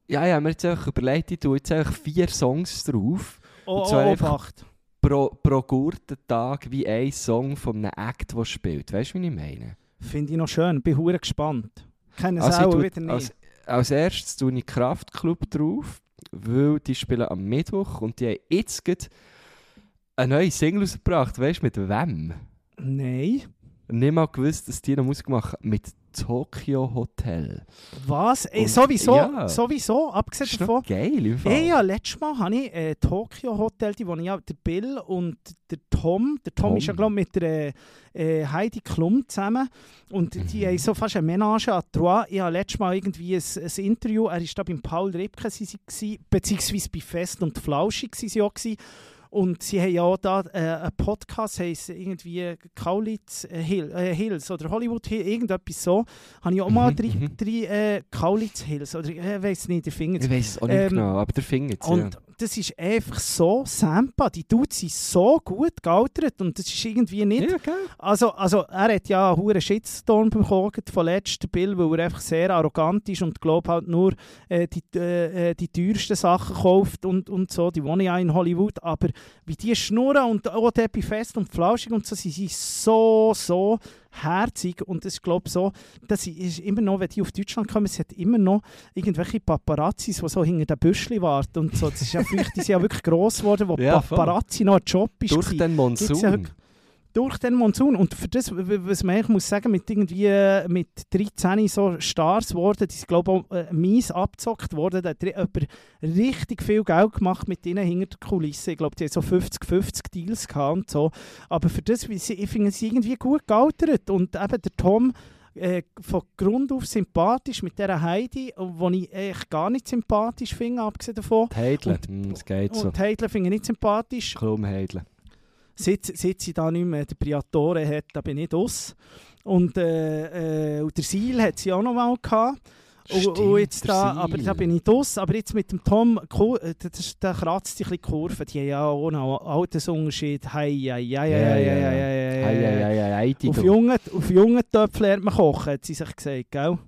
ja, ja, mir jetzt einfach überlegt, ich tue jetzt einfach vier Songs drauf. Oh, Und zwar oh, einfach- Obacht. Pro, pro Gurtentag wie ein Song von einem Act, der spielt. Weißt du, wie ich meine? Finde ich noch schön, bin hure gespannt. Kennen es Also ich auch wieder nicht. Als, als erstes tue ich Kraftclub drauf, weil die spielen am Mittwoch und die haben jetzt gerade eine neue Single rausgebracht. Weißt du, mit wem? Nein. Nicht mal gewusst, dass die noch Musik machen mit Tokyo Hotel. Was? Ey, sowieso, ja. sowieso, abgesehen ist davon. geil im Fall. Hey, ja, letztes Mal habe ich äh, Tokyo Hotel, die wo ich ja, der Bill und der Tom, der Tom, Tom. ist ja glaube mit der äh, Heidi Klum zusammen und die Mhm. haben so fast eine Ménage à trois. Ich habe letztes Mal irgendwie ein, ein Interview, er war da beim Paul Ripke, sie, sie, gsi, beziehungsweise bei Fest und Flauschig sie auch gsi. Und sie haben ja auch da äh, einen Podcast, heisst irgendwie Kaulitz äh, Hill, äh, Hills oder Hollywood Hills, irgendetwas so. Habe ich auch mal Mhm, drei, mhm. drei äh, Kaulitz Hills, oder ich äh, weiß nicht, der Finger Ich weiß es auch nicht Ähm, genau, aber der findet es. Ja. und das ist einfach so Sampa. Die Dudes sind so gut gealtert und das ist irgendwie nicht... Ja, geil. Also, also er hat ja einen hohen Shitstorm bekommen von letzten Bill, weil er einfach sehr arrogant ist und glaube halt nur äh, die, äh, äh, die teuersten Sachen kauft und, und so. Die wohnen ja in Hollywood, aber wie die schnurren und auch bei Fest und Flauschig und so, sie sind so, so herzig und das glaube so, das ist immer noch, wenn die auf Deutschland kommen, es hat immer noch irgendwelche Paparazzis, die so hinter den Büschli warten und so. Das ist ja vielleicht, die sind ja wirklich gross geworden, wo Ja, voll. Paparazzi noch ein Job ist. Durch den Monsun. Durch den Monsun. Und für das, was man eigentlich muss sagen, mit irgendwie äh, mit 13 so Stars geworden, die sind glaube ich auch äh, mies abgezockt worden. Da hat jemand richtig viel Geld gemacht mit ihnen hinter der Kulisse. Ich glaube, die haben so 50-50 Deals gehabt und so. Aber für das, ich finde sie irgendwie gut gealtert. Und eben der Tom äh, von Grund auf sympathisch mit dieser Heidi, die ich eigentlich gar nicht sympathisch finde, abgesehen davon. Die Heidle. Und- Mm, Das geht so. Und Heidler finde ich nicht sympathisch. Kaum Heidle. Seit, seit sie da nicht mehr den Priatore hat, da bin ich aus. Und, äh, äh, und der Seal hat sie auch noch mal gehabt. Und, und Stimmt, jetzt der da, aber da bin ich aus. Aber jetzt mit dem Tom, äh, das, da kratzt sich ein bisschen die Kurve. Die haben ja auch noch einen Altersunterschied. Hei, hei, hei, hei, hei, hei, hei, Hei, hei, hei, hei. hei, hei, Heidi, Auf du. jungen, auf jungen Töpfen lernt man kochen, hat sie sich gesagt, gell?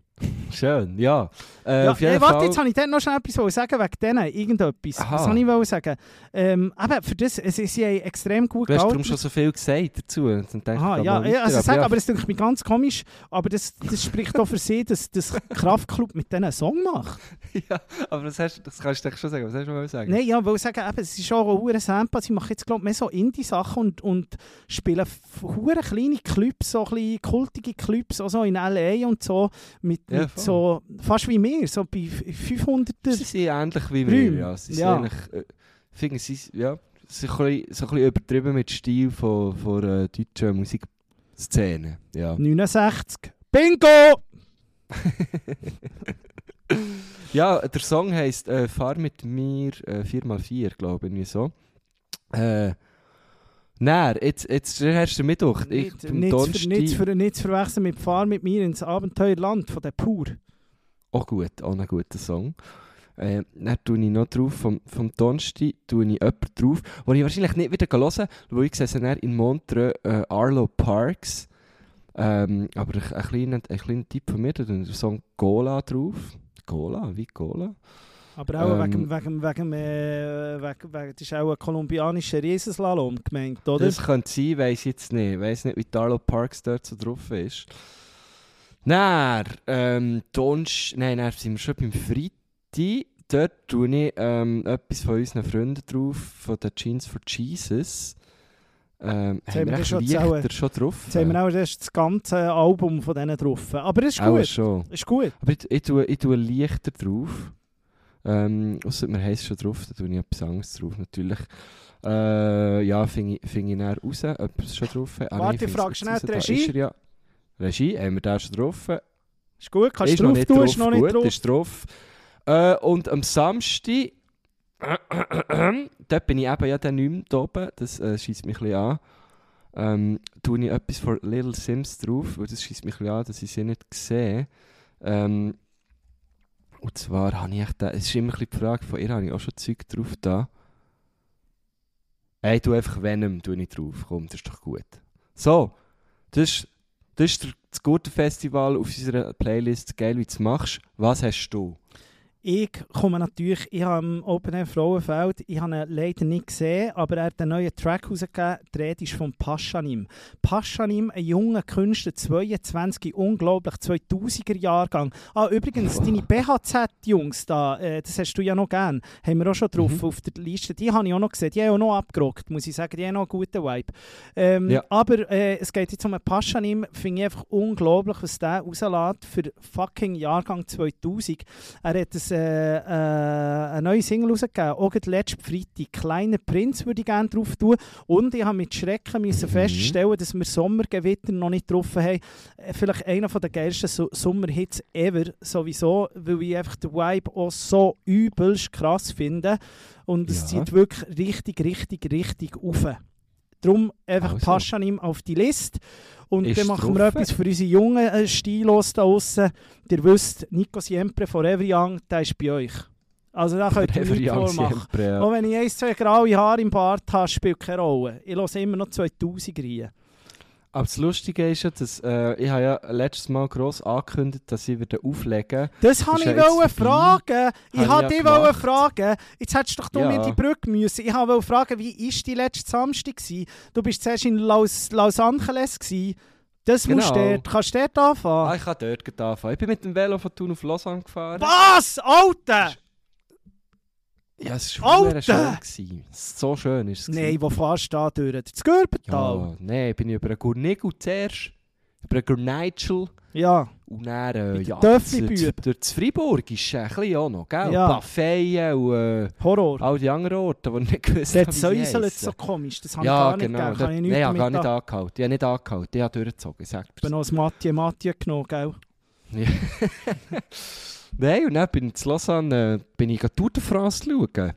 Schön, ja. Äh, Ja, hey, warte, jetzt habe ich dort noch schnell etwas sagen wegen denen, irgendetwas. Aha. Was soll ich sagen? Ähm, eben, für das, sie, sie haben extrem gut Du hast darum schon so viel gesagt dazu. Denke ich, Aha, ja, mal ja, also weiter, sag, ja, aber es klingt mir ganz komisch, aber das, das spricht auch für sie, dass das Kraftclub mit denen einen Song macht. ja, aber das, hast, das kannst du schon sagen. Was hast du mal sagen? Nein, ja, weil ich sagen, eben, es ist auch ein Sample, sie machen jetzt glaube ich mehr so Indie-Sachen und, und spielen hure kleine Clubs, so ein bisschen kultige Clubs, auch so in L.A. und so, mit, Ja, mit voll. so, fast wie wir, so bei 500 Sie sind ähnlich wie wir. Ja. Sie sind Ja. eigentlich, äh, finde sie, ja, sind ein bisschen, so ein bisschen übertrieben mit Stil von, von äh, deutschen Musikszene. Ja. 69. Bingo! ja, der Song heisst äh, Fahr mit mir äh, 4x4, glaube ich, so. Äh, Nein, jetzt, jetzt der erste Mittwoch. Ich, Nicht, nicht, Donnerstag- nicht, zu ver- nicht zu verwechseln mit Fahr mit mir ins Abenteuerland von der Pur. Auch gut, auch ein guter Song. Äh, dann tue ich noch drauf, vom, vom Donnerstag tue ich jemanden drauf, den ich wahrscheinlich nicht wieder hören kann, weil ich sehe in Montreux äh, Arlo Parks. Ähm, aber ein, ein, kleiner, ein kleiner Tipp von mir, da tue ich den Song Gola drauf. Gola? Wie Gola? Aber auch Ähm, wegen, wegen, wegen, äh, wegen, wegen, das ist auch ein kolumbianischer Riesenslalom gemeint, oder? Das könnte sein, weiß jetzt nicht. Ich weiß nicht, wie die Arlo Parks dort so drauf ist. Dann, ähm, Donsch, nein, dann sind wir schon beim Freitag. Dort tue ich ähm, etwas von unseren Freunden drauf, von den Jeans for Jesus. Ähm, Jetzt haben wir wir echt schon Lichter schon drauf? Jetzt haben wir auch erst das ganze Album von denen drauf. Aber das ist gut. schon. Ist gut. Aber ich, ich, tue, ich tue Lichter drauf. Ähm, ausser mir heisst schon drauf, da tue ich etwas anderes drauf, natürlich. Äh, ja, finde ich, find ich näher raus, ob es schon drauf hat. Ah, Warte, ich ich frage find's schnell jetzt die Regie. er ja. Regie, haben wir da schon drauf? Ist gut, kannst ist du drauf nicht tun, drauf, ist noch nicht gut, drauf. ist drauf. Äh, und am Samstag, dort bin ich eben ja dann nicht mehr da oben, das äh, schießt mich ein bisschen an. Ähm, tue ich etwas von Little Sims drauf, weil das schießt mich ein bisschen an, dass ich sie nicht sehe. Ähm, und zwar habe ich echt, es ist immer ein die Frage von ihr, habe ich auch schon Zeug drauf da. Ey, du einfach Venom, tu nicht drauf, komm, das ist doch gut. So, das ist, das ist das gute Festival auf unserer Playlist, geil wie du es machst. Was hast du? Ich komme natürlich, ich habe im Open Air Frauenfeld, ich habe ihn leider nicht gesehen, aber er hat einen neuen Track rausgegeben, die Rede ist von Paschanim. Paschanim, ein junger Künstler, 22, unglaublich, 2000er Jahrgang. Ah, übrigens, deine BHZ-Jungs da, äh, das hast du ja noch gern, haben wir auch schon drauf Mhm. auf der Liste, die habe ich auch noch gesehen, die haben auch noch abgerockt, muss ich sagen, die haben noch einen guten Vibe. Ähm, Ja. Aber äh, es geht jetzt um einen Paschanim, finde ich einfach unglaublich, was der rauslässt für fucking Jahrgang 2000. Er hat ein, äh, äh, eine neue Single rausgegeben, auch letzten Freitag. «Kleiner Prinz» würde ich gerne drauf tun. Und ich habe mit Schrecken müssen Mhm. feststellen, dass wir Sommergewitter noch nicht getroffen haben. Äh, Vielleicht einer der geilsten so Sommerhits ever, sowieso, weil ich einfach den Vibe auch so übelst krass finde. Und es Ja. zieht wirklich richtig, richtig, richtig auf. Darum einfach Also. Paschanim auf die Liste. Und Ist dann machen wir drauf. etwas für unsere jungen äh, Stilos da draussen. Ihr wisst, Nico Siempre Forever Young, der ist bei euch. Also da könnt ihr nichts vormachen. Siempre, ja. Auch wenn ich ein, zwei graue Haare im Bart habe, spielt keine Rolle. Ich höre immer noch 2000 rein. Aber das Lustige ist ja, dass äh, ich habe ja letztes Mal gross angekündigt, dass ich wieder auflegen Das wollte ich ja fragen. Ich wollte ja dich wollte fragen. Jetzt hättest du doch du Ja. mir die Brücke müssen. Ich wollte fragen, wie war die letzte Samstag? Gewesen? Du bist zuerst in Los, Los Angeles. Gewesen. Das musst du Genau. dort. Kannst du dort anfangen? Ah, ich kann dort anfangen. Ich bin mit dem Velo von Thun auf Lausanne gefahren. Was? Alter! Ja, es war verdammt schön. So schön ist es. Nein, wo fährst du da durch? Das Gürbental? Ja, nein, bin ich über einen Gurnigel zuerst, über einen Gurnigel Ja. und dann, äh, den ja, durch, durch das Freiburg ist ein bisschen auch noch, gell? Ja. Buffet und äh, Horror. all die anderen Orte, die ich nicht gewusst habe, säuselt so komisch. Das habe ich Ja, gar nicht genau. gegeben. Dort- ich Nein, ich habe gar nicht an- angehalten. Ich habe nicht angehalten, ich habe durchgezogen, ich bin noch das Mathieu Mathieu genommen, gell? Nein, und dann bin ich in Lausanne bin ich Tour de France schauen.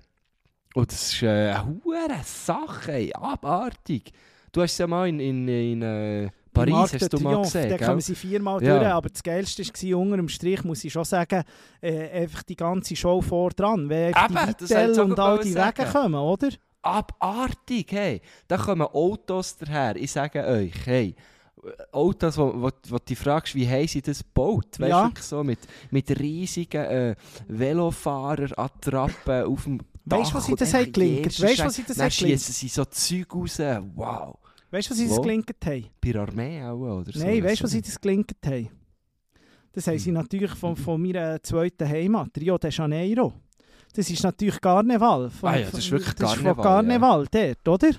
Und das ist äh, eine hure Sache, ey, abartig. Du hast es ja mal in, in, in äh, Paris, Marc hast du mal Triomphe, gesehen, Da kommen sie viermal Ja. durch, aber das Geilste war, unter dem Strich, muss ich schon sagen, äh, einfach die ganze Show vor dran. Einfach Eben, die auch und all die sagen. Wege kommen, oder? Abartig, hey. Da kommen Autos daher. Ich sage euch, hey, Autos, wo, wo, wo du fragst, wie haben sie das gebaut? Weißt Ja. wirklich so mit, mit riesigen äh, Velofahrer-Attrappen auf dem Weißt du, Dach was sie das haben gelinkt? Weißt du, was sie das haben gelinkt? sie so Zeug raus. Wow. Weißt du, was sie das gelinkt haben? Bei der Armee auch, oder so? Nein, weißt du, was sie das gelinkt haben? Das haben sie Hm. natürlich von, von meiner zweiten Heimat, Rio de Janeiro. Das ist natürlich Karneval. Von, Ah ja, das ist wirklich das Ist von Karneval, Karneval dort, oder?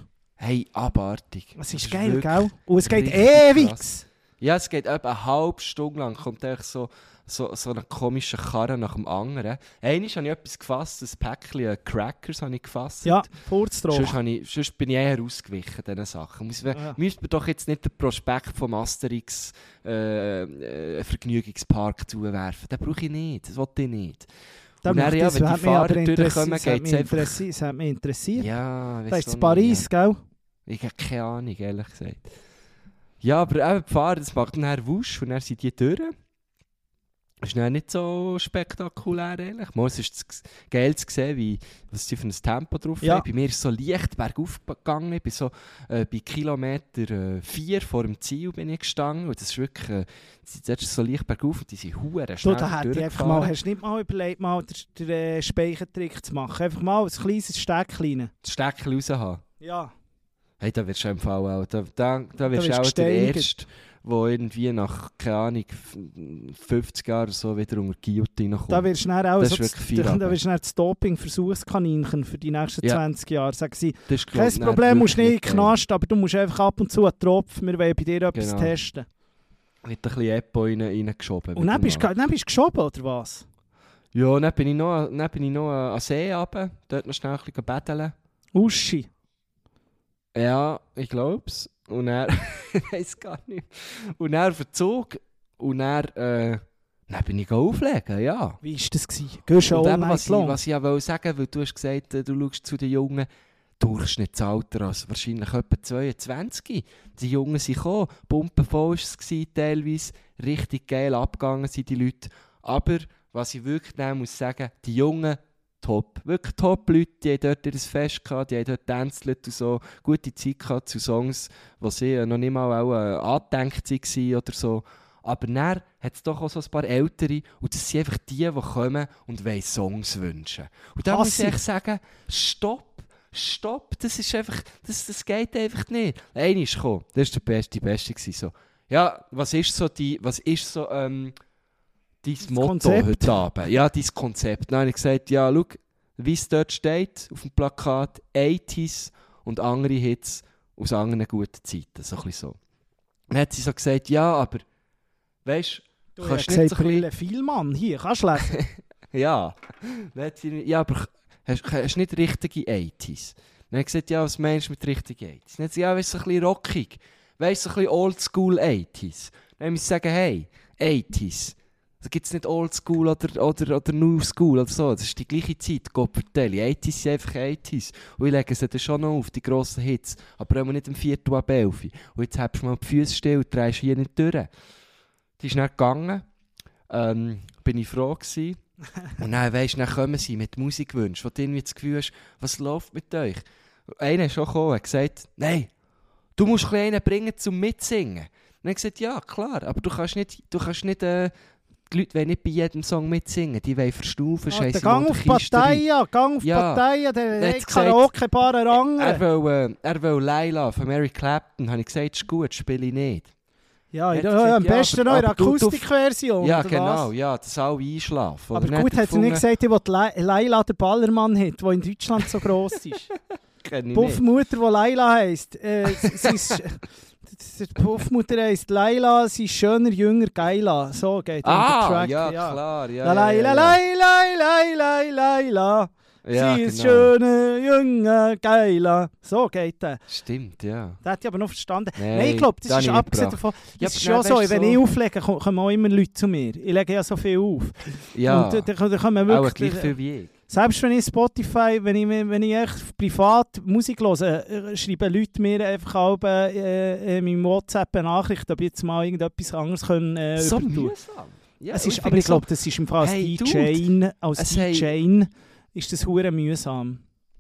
Hey, abartig. Es Das ist geil, gell? Und es geht ewig. krass. Ja, es geht etwa eine halbe Stunde lang, kommt echt so, so, so eine komische Karre nach dem anderen. Einmal habe ich etwas gefasst, ein Päckchen Crackers habe ich gefasst. Ja, Sonst, habe ich, sonst bin ich eher ausgewichen, diesen Sachen. Muss, Ja. Müsste man doch jetzt nicht den Prospekt vom Asterix äh, äh, Vergnügungspark zuwerfen. Den brauche ich nicht, das wollte ich nicht. Da dann, möchte ja, wenn die Fahrer durchkommen, geht's mich einfach- interessiert. Das hat mich interessiert. Ja, das weiss ist in Paris, ja. gell? Ich habe keine Ahnung, ehrlich gesagt. Ja, aber eben die Fahrer, das macht dann Wusch und dann sind die durch. Ist dann nicht so spektakulär, ehrlich. Mal, es ist das geil zu sehen, wie, was sie für ein Tempo drauf Ja. haben. Bei mir ist es so leicht bergauf gegangen. Ich bin so äh, bei Kilometer 4 vor dem Ziel bin ich gestanden. Und das ist wirklich, äh, sie sind so leicht bergauf und die sind hure Du, schnell da hätte ich einfach mal, hast du nicht mal überlegt, mal den, den äh, Speichentrick zu machen? Einfach mal ein kleines Steckchen. Das Steckchen raus haben. Ja. Hey, da wirst du im Fall auch, da, da, da wirst du auch der gesteinigt. Erste, der irgendwie nach, keine Ahnung, f- 50 Jahren oder so wieder unter die Guillotine kommt. Da wirst du dann auch Das so das, da, wirst du dann das Doping-Versuchskaninchen für die nächsten Ja. 20 Jahre. Sagen sie, das glaub kein dann Problem, musst wirklich nicht in den. Knast, aber du musst einfach ab und zu einen Tropfen, wir wollen bei dir etwas Genau. testen. Wird ein bisschen Epo rein, reingeschoben. Und dann bist, du, dann bist du geschoben, oder was? Ja, dann bin ich noch, dann bin ich noch an den See runter, dort noch schnell ein bisschen betteln. Uschi. Ja, ich glaub's. Und er, ich weiß gar nicht. Und er verzog und er, äh, dann bin ich auflegen, ja. Wie war das? Gewesen? Gehst du all was, long? was ich ja wollte sagen, weil du hast gesagt, äh, du schaust zu den Jungen, Durchschnittsalter, also wahrscheinlich etwa 22. Die Jungen sind gekommen, pumpenvoll war es, teilweise, richtig geil abgegangen sind die Leute. Aber, was ich wirklich muss sagen, die Jungen, top. Wirklich top Leute, die haben dort ihr Fest gehabt, die haben dort tanzt und so, gute Zeit gehabt zu Songs, die sie noch nicht mal auch äh, angedenkt waren oder so. Aber dann hat es doch auch so ein paar Ältere und das sind einfach die, die kommen und wollen Songs wünschen. Und da muss ich sagen, stopp, stopp, das ist einfach, das, das geht einfach nicht. Einer ist gekommen, das war der Beste, die Beste gewesen, so. Ja, was ist so die, was ist so, ähm, dein Motto Konzept. heute Abend? Ja, dein Konzept. Dann habe ich gesagt, ja, schau, wie es dort steht auf dem Plakat, 80s und andere Hits aus anderen guten Zeiten, so ein so. Dann hat sie so gesagt, ja, aber, weißt Du kannst hast nicht gesagt, so ein bisschen- Brille Vielmann. Hier, kannst du lesen. ja. Dann hat sie, ja, aber hast hast du nicht richtige 80s? Dann hat sie gesagt, ja, was meinst du mit richtigen 80s? Dann hat sie, ja, weißt du, ein bisschen rockig. Weißt du, ein bisschen oldschool 80s. Dann muss ich sagen, hey, 80s. Da gibt es nicht oldschool oder, oder, oder new school oder so. Das ist die gleiche Zeit, Gott vertelle. 80s sind einfach 80s. Und ich lege sie dann schon noch auf, die grossen Hits. Aber auch nicht am 4. ab 11. Und jetzt hast du mal die Füße still und drehst hier nicht durch. Die ist dann gegangen. Ähm, bin ich froh gewesen. Und dann, weisst, dann kommen sie mit Musikwünschen, wo du irgendwie das Gefühl hast, was läuft mit euch? Einer ist schon gekommen und gesagt, nein, du musst einen bringen zum Mitsingen. Und dann gesagt, ja, klar, aber du kannst nicht, du kannst nicht, äh, die Leute wollen nicht bei jedem Song mitsingen, die wollen verstufen, Ah, scheiße. der Gang auf Parteien, Gang auf Ja. Parteien, der Er hat Karaoke-Bar Er Rangen. will, äh, er will Laila von Mary Clapton, habe ich gesagt, ist gut, spiele ich nicht. Ja, hat ja, gesagt, am ja, besten aber- noch in Akustikversion. ja, genau, Was? ja, dass alle einschlafen. Aber gut, er hat sie nicht gesagt, ich will Le- Laila der Ballermann-Hit, der in Deutschland so gross ist. Puffmutter, die Laila heisst. Äh, die Puffmutter heisst Laila, sie ist schöner, jünger, geiler. So geht dann der Ah, Track. ja, klar, ja. La ja, Laila, ja, Laila, Laila, Laila. ja. sie ist genau. schöner, jünger, geiler. So geht der. Stimmt, ja. Das hätte ich aber noch verstanden. Nein, Nein, ich glaube, das das ist abgesehen davon. Ja, Das ist aber schon so, wenn so- ich auflege, ko- kommen auch immer Leute zu mir. Ich lege ja so viel auf. Ja, Und dann, dann kommen auch wirklich... gleich viel wie ich. Selbst wenn ich Spotify, wenn ich, wenn ich echt privat Musik höre, äh, schreiben Leute mir einfach auch äh, in meinem WhatsApp eine Nachricht, ob ich jetzt mal irgendetwas anderes können, äh, So übertun. mühsam. Ja, es ist, aber ich glaube, das ist im Fall als Hey, DJ, als es haben- DJ ist das hure mühsam.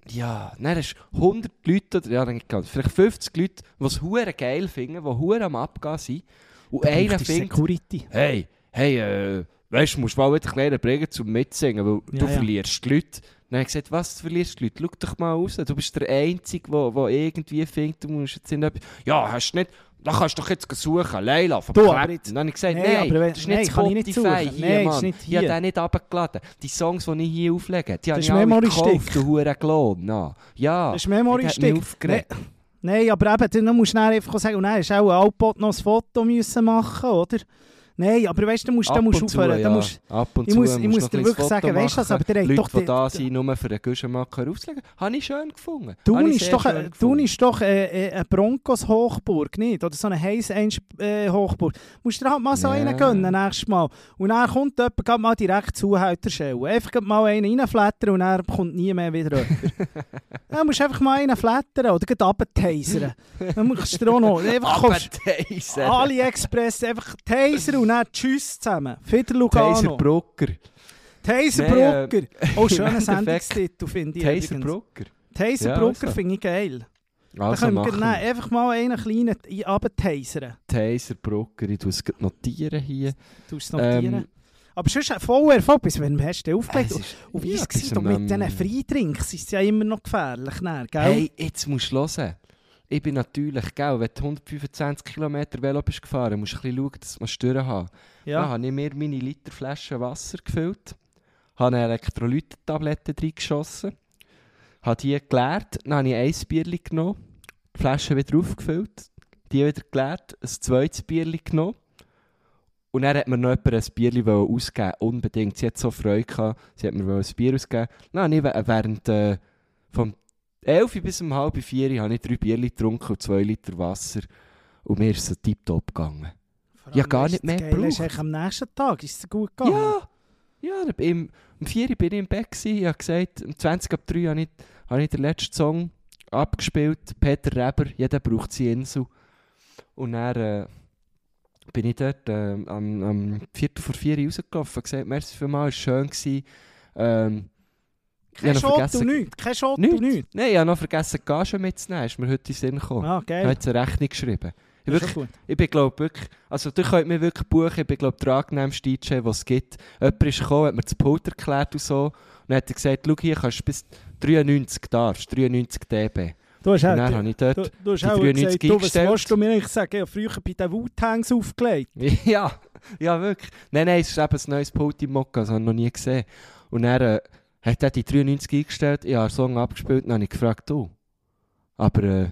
Ja, dann hast du 100 Leute, ja, vielleicht 50 Leute, die es hure geil finden, die hure am Abgehen sind. Und einer findet, Security. hey, hey, äh, weißt du, musst mal wieder kleiner bringen zum Mitsingen, weil Ja, du ja. verlierst die Leute. Dann habe ich gesagt, was, du verlierst die Leute? Schau doch mal raus, du bist der Einzige, der, der irgendwie findet, du musst jetzt in etwas... Ja, hast du nicht... Da kannst du doch jetzt suchen, Leila von Du, aber jetzt- Dann habe ich gesagt, Nein, nein, wenn- das ist nicht kann ich nicht Spotify hier, das Mann. nicht Ich habe hier. den nicht runtergeladen. Die Songs, die ich hier auflege, die habe ich alle Memory-Stick. gekauft, du hure Klon. Na. Ja, Das ist Memory ich habe mich Stick. aufgeregt. Nein, aber eben, dann musst du dann einfach sagen, und dann hast du auch ein Alpot noch ein Foto müssen machen, oder? Nein, aber weißt du, musst du Ab musst aufhören. ja. Musst, Ab und ich zu muss, ich dir wirklich sagen, weißt du machen. aber der Leute, doch... die da sind, nur für den Guschenmacher auslegen, habe ich schön gefunden. Thun ist doch. Thun ist doch äh, äh, eine Broncos-Hochburg, nicht? Oder so eine Heiss-Hochburg. Musst du dir halt mal so Ja. einen gönnen, nächstes Mal. Und dann kommt jemand mal direkt Zuhälter stellen. Einfach mal einen reinflattern und dann kommt nie mehr wieder jemand. dann musst du einfach mal einen flattern oder runtertasern. Dann musst du dir auch noch... Einfach kommst. AliExpress, einfach Taser und dann Tschüss zusammen. Fider Lugano. Taser Brucker. Taser äh, Brucker. Oh, schöner Sendungstitel finde ich Taser. Brucker. Taser Ja, Brucker also. finde ich geil. Da Also können wir wir. einfach mal einen kleinen runtertasern. Taser Brucker, ich tue es notieren hier. Du es notieren. Ähm, Aber sonst voll Erfolg, bis wenn hast du den aufgelegt. ist- Und wie ja, es war, mit diesen ähm, Freidrinks ist es ja immer noch gefährlich, ne, gell? Hey, jetzt musst du hören. Ich bin natürlich, gell, wenn du 125 km Velo bist gefahren, musst du ein bisschen schauen, dass du Stören haben. Dann ja. habe ich mir meine Literflasche Wasser gefüllt, habe eine Elektrolytentablette reingeschossen, habe die geleert, dann habe ich ein Bierchen genommen, die Flasche wieder aufgefüllt, die wieder geleert, ein zweites Bierchen genommen Und dann hat mir noch jemand ein Bier ausgeben unbedingt. Sie hat so Freude gehabt, sie hat mir ein Bier ausgegeben. Nein, ich, während äh, vom 11 bis um halb 4 habe ich drei Bier getrunken und zwei Liter Wasser. Und mir ist es tiptop gegangen. Ja, gar nicht mehr gebraucht. am nächsten Tag ist es gut gegangen. Ja, ja da bin- um 4 Uhr bin ich im Bett. Gewesen. Ich habe gesagt, um 20 ab 3 habe ich, habe ich den letzten Song abgespielt. Peter Reber, jeder braucht seine Insel. Und dann äh, bin ich dort äh, am, am Viertel vor 4 Uhr rausgelaufen und gesagt, merci vielmals, es war schön. Gewesen. Ähm, Kein ich vergessen- und nichts. Kein Nichts. und nichts. Nein, ich habe noch vergessen, Gage mitzunehmen. Ist mir heute in den Sinn gekommen. Ah, Ich geil. habe jetzt eine Rechnung geschrieben. Ich, wirklich, ich bin glaube wirklich, also du könnt mir wirklich buchen, ich bin glaube der angenehmste DJ, den es gibt. Jemand ist gekommen, hat mir das Pult erklärt und so. Und dann hat er gesagt, schau hier, kannst du bis 93 darfst, 93 dB. Du hast auch, dann habe ich dort, du, du hast die auch 93 gesagt, du, was willst du mir eigentlich sagen? Ich habe früher bei den Wu-Tangs aufgelegt. ja, ja wirklich. Nein, nein, es ist eben ein neues Pult im Mokka, das habe ich noch nie gesehen. Und dann äh, hat er die 93 eingestellt, ich habe den Song abgespielt und dann habe ich gefragt, du, aber äh,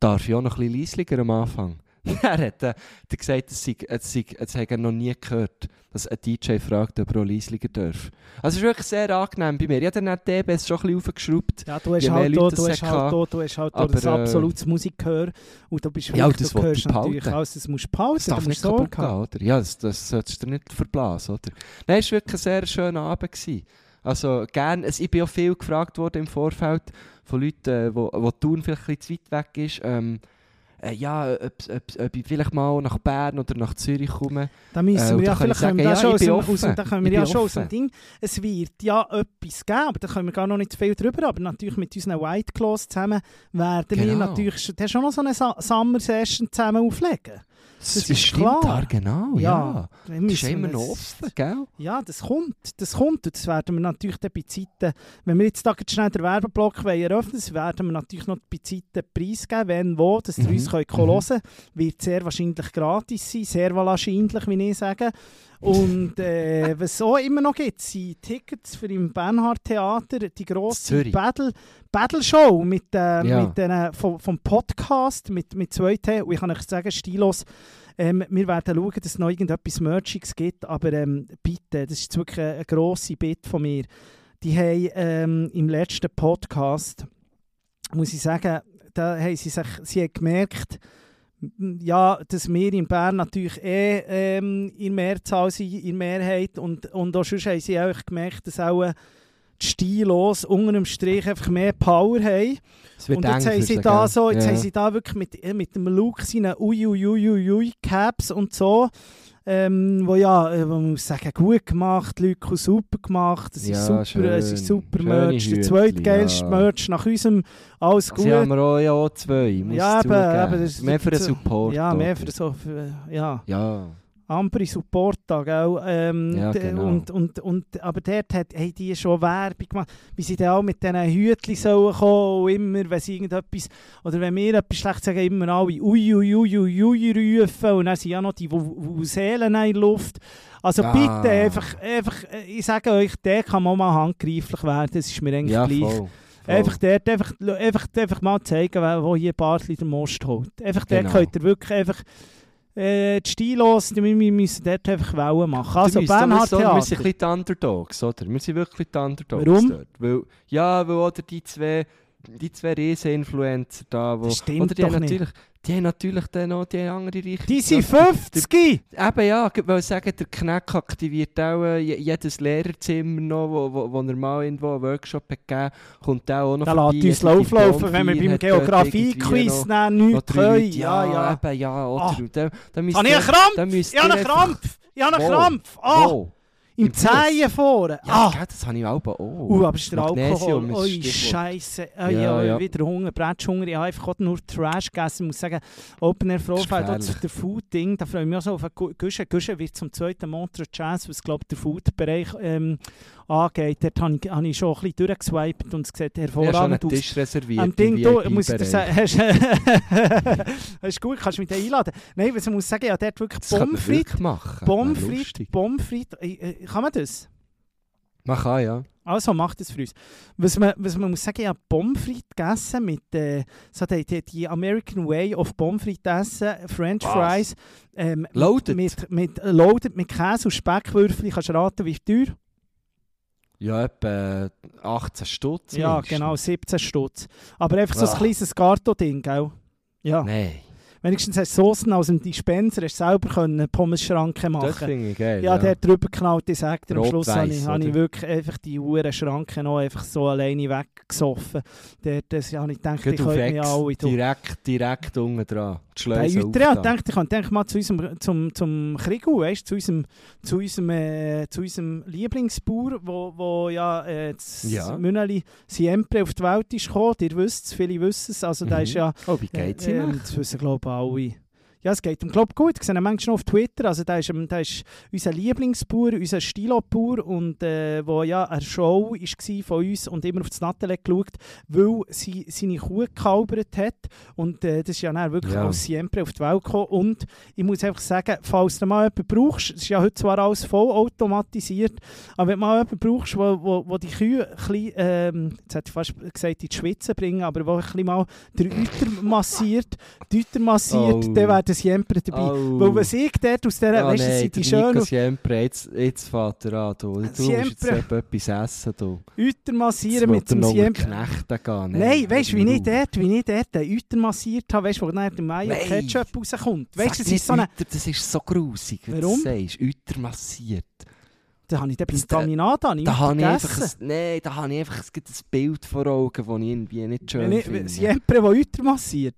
darf ich auch noch ein bisschen leislicher am Anfang? er hat äh, gesagt, es sei, es sei, es hat er noch nie gehört, dass ein DJ fragt, ob er auch leislicher darf. Also es ist wirklich sehr angenehm bei mir. Ich habe dann die DBs schon ein bisschen aufgeschraubt. Ja, du hast halt, da, Leute du hast halt, da, du hast halt da das äh, absolutes Musikgehör und du bist Ja, das du hörst natürlich alles, das musst du behalten, Das darf nicht kaputt gehen, oder? Ja, das, das solltest du nicht verblasen, oder? Nein, es war wirklich ein sehr schöner Abend. Gewesen. Also, gern, es, ich bin auch viel gefragt worden im Vorfeld von Leuten, äh, wo, wo Thun vielleicht ein bisschen zu weit weg ist. Ähm, äh, ja, ob, ob, ob ich vielleicht mal nach Bern oder nach Zürich komme. Da müssen Äh, wir ja vielleicht wir sagen, ja, schon aus dem, aus da können wir ja schon aus dem. Ding. Es wird ja etwas geben, aber da können wir gar noch nicht zu viel drüber. Aber natürlich mit unseren White Claws zusammen werden wir Genau. natürlich schon- noch so eine Summer Session zusammen auflegen. Das, ist stimmt, klar. da, genau, ja. dann Das ist immer noch das- offen, gell? Ja, das kommt. Das kommt. Und das werden wir natürlich dann bei Zeiten, wenn wir jetzt da schnell den Werbeblock wollen eröffnen das werden wir natürlich noch bei Zeiten preisgeben, wenn, wo, dass ihr Mhm, uns könnt mhm. hören könnt. Wird sehr wahrscheinlich gratis sein, sehr wahrscheinlich, wie ich sage. Und äh, was es auch immer noch gibt, sind Tickets für im Bernhard Theater, die grosse. Battle, Battle Show mit, äh, Ja. mit den, vom, vom Podcast, mit, mit zwei T. Und ich kann euch sagen, stilos, ähm, wir werden schauen, dass es noch irgendetwas Merchiges gibt, aber ähm, bitte, das ist wirklich eine, eine grosse Bitte von mir. Die haben ähm, im letzten Podcast, muss ich sagen, da haben sie sich sie haben gemerkt, ja, dass wir in Bern natürlich eh ähm, in Mehrzahl sind, in Mehrheit und, und auch sonst haben sie auch gemerkt, dass auch äh, die Stilos unter dem Strich einfach mehr Power haben. Und jetzt haben sie da so, jetzt ja. haben sie da wirklich mit, äh, mit dem Look seine Uiuiuiui Caps und so, ähm, wo ja, äh, man muss sagen, gut gemacht, Leute super gemacht, es ist Ja, super, es ist schön. super Schöne Merch, der Hütli, zweitgeilste ja. Merch nach unserem, alles gut. Sie haben wir auch, ja auch zwei, muss Ja, ich eben, eben, das ist Mehr für den Support. ja, mehr für so, ja. Ja, Ambri Supporta, gell? Ähm, Ja, genau. und, und, und, aber dort hat, haben die schon Werbung gemacht, wie sie dann auch mit diesen Hütchen sollen kommen und immer, wenn sie irgendetwas, oder wenn wir etwas schlecht sagen, immer alle ui, ui, ui, ui, ui rufen und dann sind ja noch die Vuvuzelen in der Luft. Also Ah. bitte, einfach, einfach, äh, ich sage euch, der kann man mal handgreiflich werden, das ist mir eigentlich ja gleich. voll. voll. Einfach dort, einfach, einfach, einfach mal zeigen, wo hier Bartli den Most holt. Einfach dort Genau. könnt ihr wirklich einfach äh, die Stilos, wir, wir müssen dort einfach Wellen machen. Also Bernhard so- Wir sind Theater. ein bisschen die Underdogs, oder? Wir sind wirklich die Underdogs Warum? dort. Weil, ja, weil oder die zwei, die zwei Riesen-Influencer da, wo, Das stimmt oder die doch haben nicht. Die haben natürlich dann noch die andere Richtung. Die sind Ja, 50! Eben ja, ich wollte sagen, der Kneck aktiviert auch äh, je- jedes Lehrerzimmer noch, wo, wo, wo er mal irgendwo einen Workshop hat gegeben kommt der auch noch Da lässt uns auflaufen, wenn wir beim Geografie-Quiz nichts können. Ja, ja. Eben, ja, oder? Ah. Dann, dann müsst ich einen Krampf? dann Ich habe einen Krampf! Ich habe einen? Krampf! Ah? Im? Zehen vorne! Ja, Ah! gell, das habe ich auch. Oh. Uh, aber es ist der Alkohol. Magnesium Oh, das Stichwort. Scheiße. Oh, Ja, ja, wieder Hunger, Bretschhunger. Ich habe einfach auch nur Trash gegessen. Ich muss sagen, Open Air auch gefährlich. der Food-Ding, da freue ich mich auch so auf einen Guschen. Guschen wird zum zweiten Montreux Jazz, was, glaube der Food-Bereich ähm, angeht. Dort habe ich, habe ich schon ein bisschen durchgeswiped und es sieht hervorragend aus. Tisch reserviert. Am Ding, du, muss ich dir sagen, hast, hast gut, kannst du mich da einladen. Nein, was ich muss sagen, ja, dort wirklich frites, äh, äh, kann man das? Man kann, ja. Also macht es für uns. Was man, was man muss sagen, ich habe Pommes frites gegessen mit äh, so die, die, die American Way of Pommes frites essen, French Was? Fries. Ähm, Loaded? Mit, mit, mit, loaded mit Käse und Speckwürfel. Kannst du raten, wie teuer? Ja, etwa 18 Stutz. Ja, mindestens. genau, 17 Stutz. Aber einfach so Ah. ein kleines Garto-Ding, gell? Ja. Nein, Wenigstens hast du Soßen aus dem Dispenser, hast du selber können Pommes-Schranke das machen finde ich geil. Ja, der hat drüber ich sage dir, am Schluss habe ich, habe ich wirklich einfach die Uhren Schranke noch einfach so alleine weggesoffen. Dort das habe ich gedacht, ich Geht auf könnte mich alle... direkt, direkt unten dran. Die Bei aufgetan. denkt, ich eigentlich mal zu unserem, zum, zum Krigu, weißt, zu unserem, zu unserem, äh, zu unserem Lieblingsbauer, wo, wo ja äh, das Ja. Münneli Siempre auf die Welt ist gekommen. Ihr wisst es, viele wissen es. Also Mhm. ist ja... Oh, wie geht's äh, ihm? ähm, Das wissen glaube ich alle. Ja, es geht glaube ich gut. Ich sehe manchmal auf Twitter. Also der ist, der ist unser Lieblingsbauer, unser Stilo-Bauer und äh, wo ja eine Show war von uns und immer auf das Nathalie geschaut, weil sie seine Kuh gekalbert hat und äh, das ist ja dann wirklich Ja. als Siempre auf die Welt gekommen und ich muss einfach sagen, falls du mal jemanden brauchst, es ist ja heute zwar alles voll automatisiert, aber wenn du mal jemanden brauchst, wo, wo, wo die Kühe ein bisschen, ähm, jetzt hätte ich fast gesagt, in die Schwitze bringen, aber wo ein bisschen mal den Euter massiert, die Euter massiert, Oh. dann wäre Siempre dabei. Oh. Weil was ich dort aus dieser, Ah, weißt du, nein, sind die der schön Nico Siempre, jetzt, jetzt fährt er an. Du, du musst jetzt etwas essen. Du. Euter massieren mit dem Siempre. Knechten gehen. Nein, weißt du, wie ich dort, wie ich dort den Euter massiert habe, weißt du, wo dann der Mayo Nein. Ketchup rauskommt. Weißt du, das ist so eine... Das ist so grusig, Warum? du das sagst. Euter massiert. Da habe ich den beim Caminata habe ich Da habe ich einfach vergessen. ein, nein, da habe ich einfach ein Bild vor Augen, das ich irgendwie nicht schön finde. Siempre, der Euter massiert.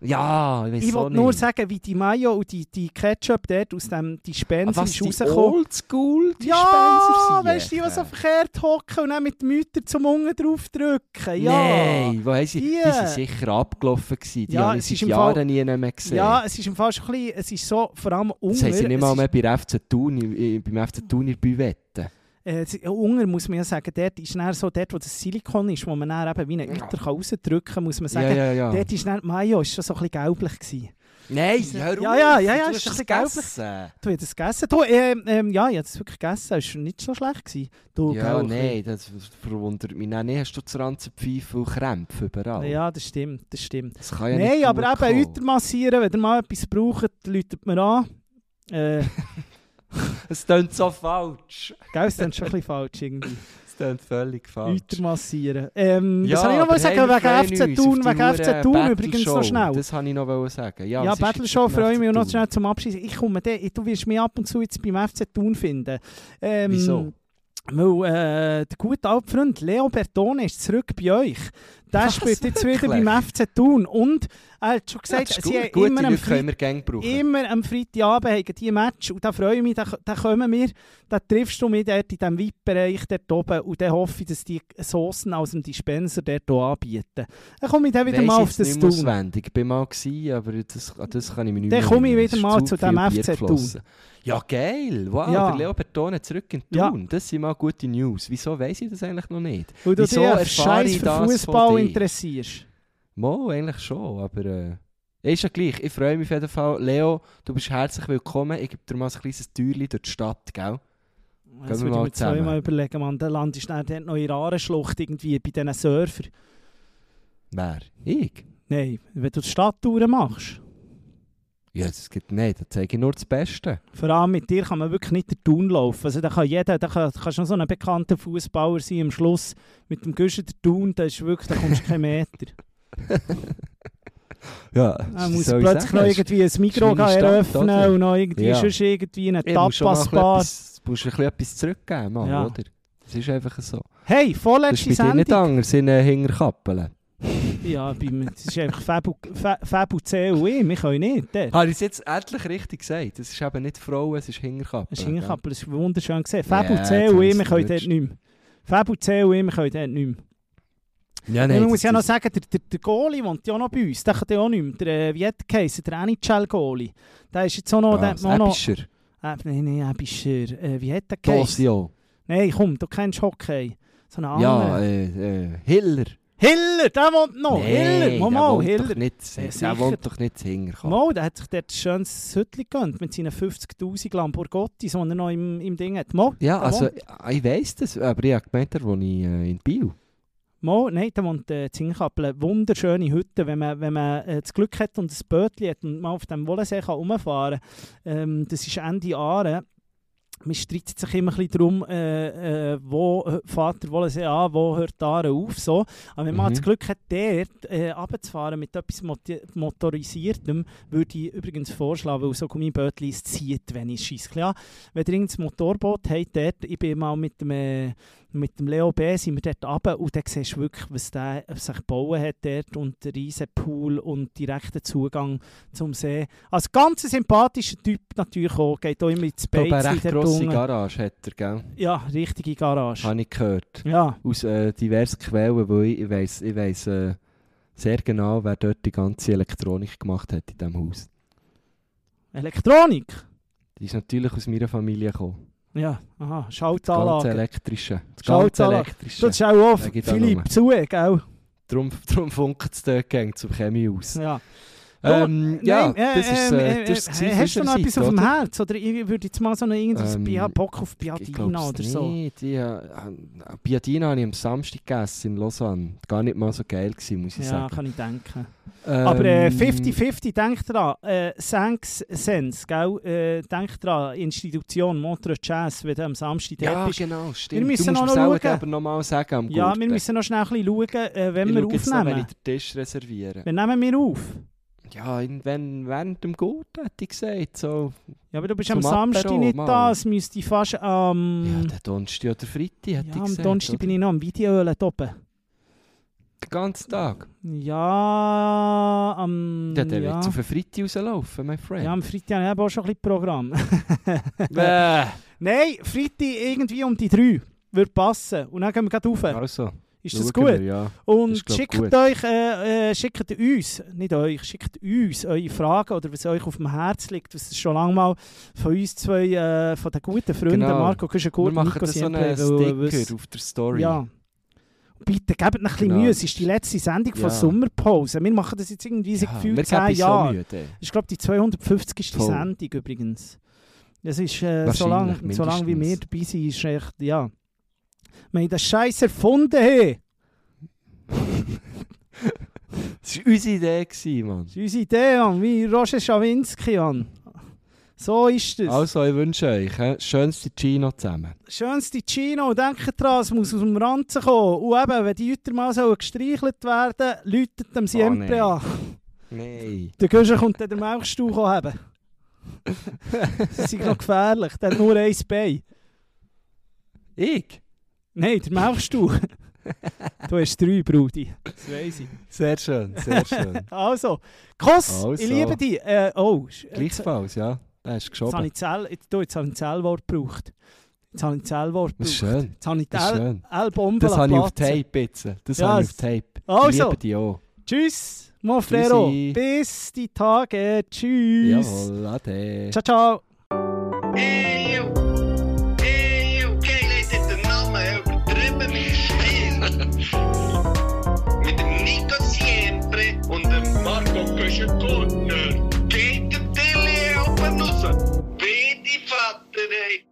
Ja, ich weiß Ich wollte nur sagen, wie die Mayo und die, die Ketchup dort aus dem Dispenser Ah, was, ist die rausgekommen. Oldschool Ja, Dispenser weißt du, die, die so verkehrt hocken und dann mit dem Mütter zum Unten drauf drücken. Ja. Nein, wo sie, die Die. sind sicher abgelaufen gewesen. Die Ja, habe ich seit Fall- Jahren nie mehr gesehen. Ja, es ist im Fall schon ein bisschen, es ist so, vor allem das Unger. haben sie nicht mal mehr bei FC Thun, i- beim FC Thun in der Büvette. Äh, es- Unger muss man ja sagen, dort ist dann so, dort wo das Silikon ist, wo man dann eben wie einen kann rausdrücken kann, muss man sagen, Ja, ja, ja. dort ist dann, Mayo ist schon so ein bisschen gelblich gewesen. Nein, Ja, hör ja, auf, ja, ja, du hast es gegessen. Du hast es gegessen? Du, ähm, ähm, ja, ich habe es wirklich gegessen, es war nicht so schlecht. Gewesen. Du, Ja, gell, ein nein, das verwundert mich nicht. Hast du zu Ranzenpfeifen und Krämpfe überall? Ja, das stimmt, das stimmt. Das kann ja Nein, aber eben. Euter massieren, wenn ihr mal etwas braucht, läutet mir an. Äh, Es klingt so falsch. gell, das ist dann schon ein bisschen falsch irgendwie. Es klingt völlig falsch. Euter massieren. Ähm, Ja, was soll ich noch mal sagen wegen FC Thun? Wegen FC Thun übrigens noch schnell. Das wollte ich noch sagen. Ja, Ja, was ist Battle jetzt Show mit dem freue ich mich noch schnell zum Abschluss. Ich komme dann, du wirst mich ab und zu jetzt beim FC Thun finden. Ähm, Wieso? Weil äh, der gute alte Freund Leo Bertone ist zurück bei euch. Der Was, spielt jetzt wieder beim FC Thun. Und er hat schon Ja, gesagt, ist sie gut. haben immer am, Leute können Fre wir gerne brauchen. immer am Freitagabend haben die Match. Und da freue ich mich, da, da kommen wir, da triffst du mich dort in diesem VIP-Bereich dort oben. Und dann hoffe ich, dass die Soßen aus dem Dispenser dort auch anbieten. Dann komme ich dann wieder Weiss mal auf das Thun. auswendig. Ich bin mal gewesen, aber das, an das kann ich mich nicht Dann komme ich wieder mal zu viel dem FC geflossen. Ja, geil. Wow, Ja. der Leo Bertone zurück in Ja. Thun. Das sind mal gute News. Wieso weiss ich das eigentlich noch nicht? Weil du Wieso erfahre ich das von Fußball dir? interessierst. Mo, eigentlich schon, aber äh, ist ja gleich. Ich freue mich auf jeden Fall. Leo, du bist herzlich willkommen. Ich gebe dir mal ein kleines Türchen durch die Stadt, gell? Das würde ich mal mir zweimal überlegen, man. Der Land ist dann noch in Arenschlucht irgendwie bei diesen Surfer. Wer? Ich? Nein, wenn du die Stadttouren machst. Ja, das gibt nicht. Da zeige ich nur das Beste. Vor allem mit dir kann man wirklich nicht den Thun laufen. Also da kann jeder, da kann, kannst du noch so ein bekannter Fußballer sein am Schluss mit dem Güschen der Thun, da ist wirklich, da kommst du keinen Meter. Ja, Da wie muss plötzlich noch irgendwie ein Mikro eröffnen oder? und noch irgendwie, Ja. sonst irgendwie einen Ich muss schon mal ein bisschen Tapasbar. etwas- musst ein bisschen etwas zurückgeben, Mann, Ja. oder? Das ist einfach so. Hey, Das vorletzte ist bei dir nicht Sendung. anders in äh, Hinterkappeln. Ja, beim, das ist einfach Fabu, Fa- Fabu C und ich, wir können nicht. Der. Habe ich es jetzt endlich richtig gesagt? Es ist eben nicht Frauen, es ist Hinterkappeln. Das ist Hinterkappel, das ist wunderschön gesehen. Fabu C und ich, ich wir es können dort nicht mehr. Fabu C und ich, wir können dort nicht mehr. Ja, Nee, nein, man muss ja noch sagen, der, der, der Goalie wohnt ja noch bei uns. Der kann ja auch nicht mehr. Der, äh, hat der NHL-Goalie. Der ist jetzt auch noch... Was? noch Ebischer? äh, nein, nein, Ebischer. Äh, wie hat der geheissen? Dosio. Nein, komm, du kennst Hockey. So Ja, äh, äh, Hiller. Hiller, der wohnt noch. Hiller, der mal, mal, wohnt Hiller. doch nicht, der sicher. wohnt doch nicht hinterkommen. Mal, der hat sich dort ein schönes Hütchen gegönnt mit seinen 50'000 Lamborghini, die er noch im, im Ding hat. Mal, Ja, also wohnt. ich weiss das, aber ich habe gemeint, er wohne ich äh, in Biel. Mal, nein, da wohnt äh, Zinkappel. Wunderschöne Hütte, wenn man, wenn man äh, das Glück hat und ein Bötchen hat und mal auf dem Wollensee kann rumfahren kann. Ähm, das ist Ende Jahre. Man streitet sich immer ein bisschen darum, äh, äh, wo fährt der Wollensee an, wo hört Aare auf. So. Aber wenn man Mhm. das Glück hat, dort äh, runterzufahren mit etwas Motorisiertem, würde ich übrigens vorschlagen, weil so Gummibötchen zieht, wenn ich schieße. Klar, wenn ihr irgendein Motorboot habt, dort, ich bin mal mit dem, äh, mit dem Leo B. sind wir dort runter und dann siehst du wirklich, was der sich gebaut hat dort und der riesen Pool und direkten Zugang zum See. Also ganz ein sympathischer Typ natürlich auch, geht auch immer ins Ich glaube, Beiz. eine recht grosse Garage hat er, gell? Ja, richtige Garage. Habe ich gehört. Ja, Aus äh, diversen Quellen, weil ich, ich weiss, ich weiss äh, sehr genau, wer dort die ganze Elektronik gemacht hat in diesem Haus. Elektronik. Die ist natürlich aus meiner Familie gekommen. Ja, aha, Das Schaltanlage. elektrische. Das Schaltanlage. elektrische. Das ist auch oft. Philipp zu, gell? Darum, darum funkt es dort zum Chemie aus. Ja. Ähm, ja, Nein, äh, das ist, ähm, äh, äh, das ist äh, Hast du noch etwas Seite, auf dem oder? Herz? Oder ich würde jetzt mal so noch irgendwas Ähm, Bia- Bock auf Biadina oder so. nicht. Die, äh, Biadina habe ich am Samstag gegessen in Lausanne. Gar nicht mal so geil gewesen, muss ich Ja, sagen. kann ich denken. Ähm, Aber äh, 50-50, denk dran. Äh, Thanks Sense, gell? Äh, denk dran, Institution Montreux Jazz, wenn du am Samstag Ja, dort bist. genau, stimmt. müssen du musst noch schauen. nochmal sagen am Ja, Gurten. wir müssen noch schnell ein bisschen schauen, wenn ich wir jetzt noch, wenn aufnehmen. ich den Tisch reserviere. Wenn nehmen wir auf? Ja, in, wenn, während dem Gurten hätte ich gesagt. So. Ja, aber du bist am Samstag Apero, nicht mal. da, es müsste fast am... Ja, der Donnerstag oder Freitag hätte ja, ich am gesagt. Donnerstag oder? bin ich noch am Videoölen oben. Den ganzen Tag. Ja, am... Ja, der ja. wird auf den Freitag rauslaufen, mein Friend. ja, am Freitag habe ich auch schon ein bisschen Programm. Nein, Freitag irgendwie um die drei. Würde passen. Und dann gehen wir gleich rauf. Also, Ist das gut? Wir, ja. Und Das ist, glaub, schickt gut. euch, äh, äh, schickt uns, nicht euch, schickt uns eure Fragen oder was euch auf dem Herz liegt, was schon lange mal von uns zwei, äh, von den guten Freunden, Genau. Marco Küschengut Wir und machen Nico da so Siempre, einen weil, Sticker was- auf der Story. Ja. Bitte, gebt ein bisschen Genau. Mühe, es ist die letzte Sendung von Ja. Sommerpause. Wir machen das jetzt irgendwie ja, ja, gefühlt wir 10 geben uns so. Das ist, glaube ich, die 250. Voll. Sendung übrigens. Das ist, äh, so lange so lang wie wir dabei sind, ist echt, ja. Wir haben das Scheiß erfunden, hey. Das war unsere Idee, gewesen, Mann. Das ist unsere Idee, Mann. wie Roger Schawinski. Mann. So ist es. Also, ich wünsche euch hä, schönste Gino zusammen. Schönste Chino, denkt dran, es muss aus dem Ranzen kommen. Und eben, wenn die Jüter mal sollen gestreichelt werden, läutet dem Siempre nee. an. Nein. Der Güscher kommt dann den Milchstuhl haben. das ist noch gefährlich, der hat nur ein Bein. Ich? Nein, der Milchstuhl. du hast drei, Brudi. Das weiss ich. Sehr schön, sehr schön. Also, Kuss, Also. ich liebe dich. Äh, oh, Gleichfalls, ja. Er ist jetzt habe geschoben. ich Zell, jetzt, du, habe ich ein Zellwort gebraucht. Jetzt habe ich ein Zellwort Das ist gebraucht. schön. Jetzt habe ich Das schön. L-Bombe Das habe ich auf. Tape jetzt. Das Ja, habe ich auf Tape. Also. Ich liebe dich auch. Tschüss, mon Frero. Tschüssi. Bis die Tage. Tschüss. Jawohl, ade. Ciao, ciao. Hey, Marco Köschen-Gurtner. Geht der Tilly oben raus. Bitte, Vater, ey.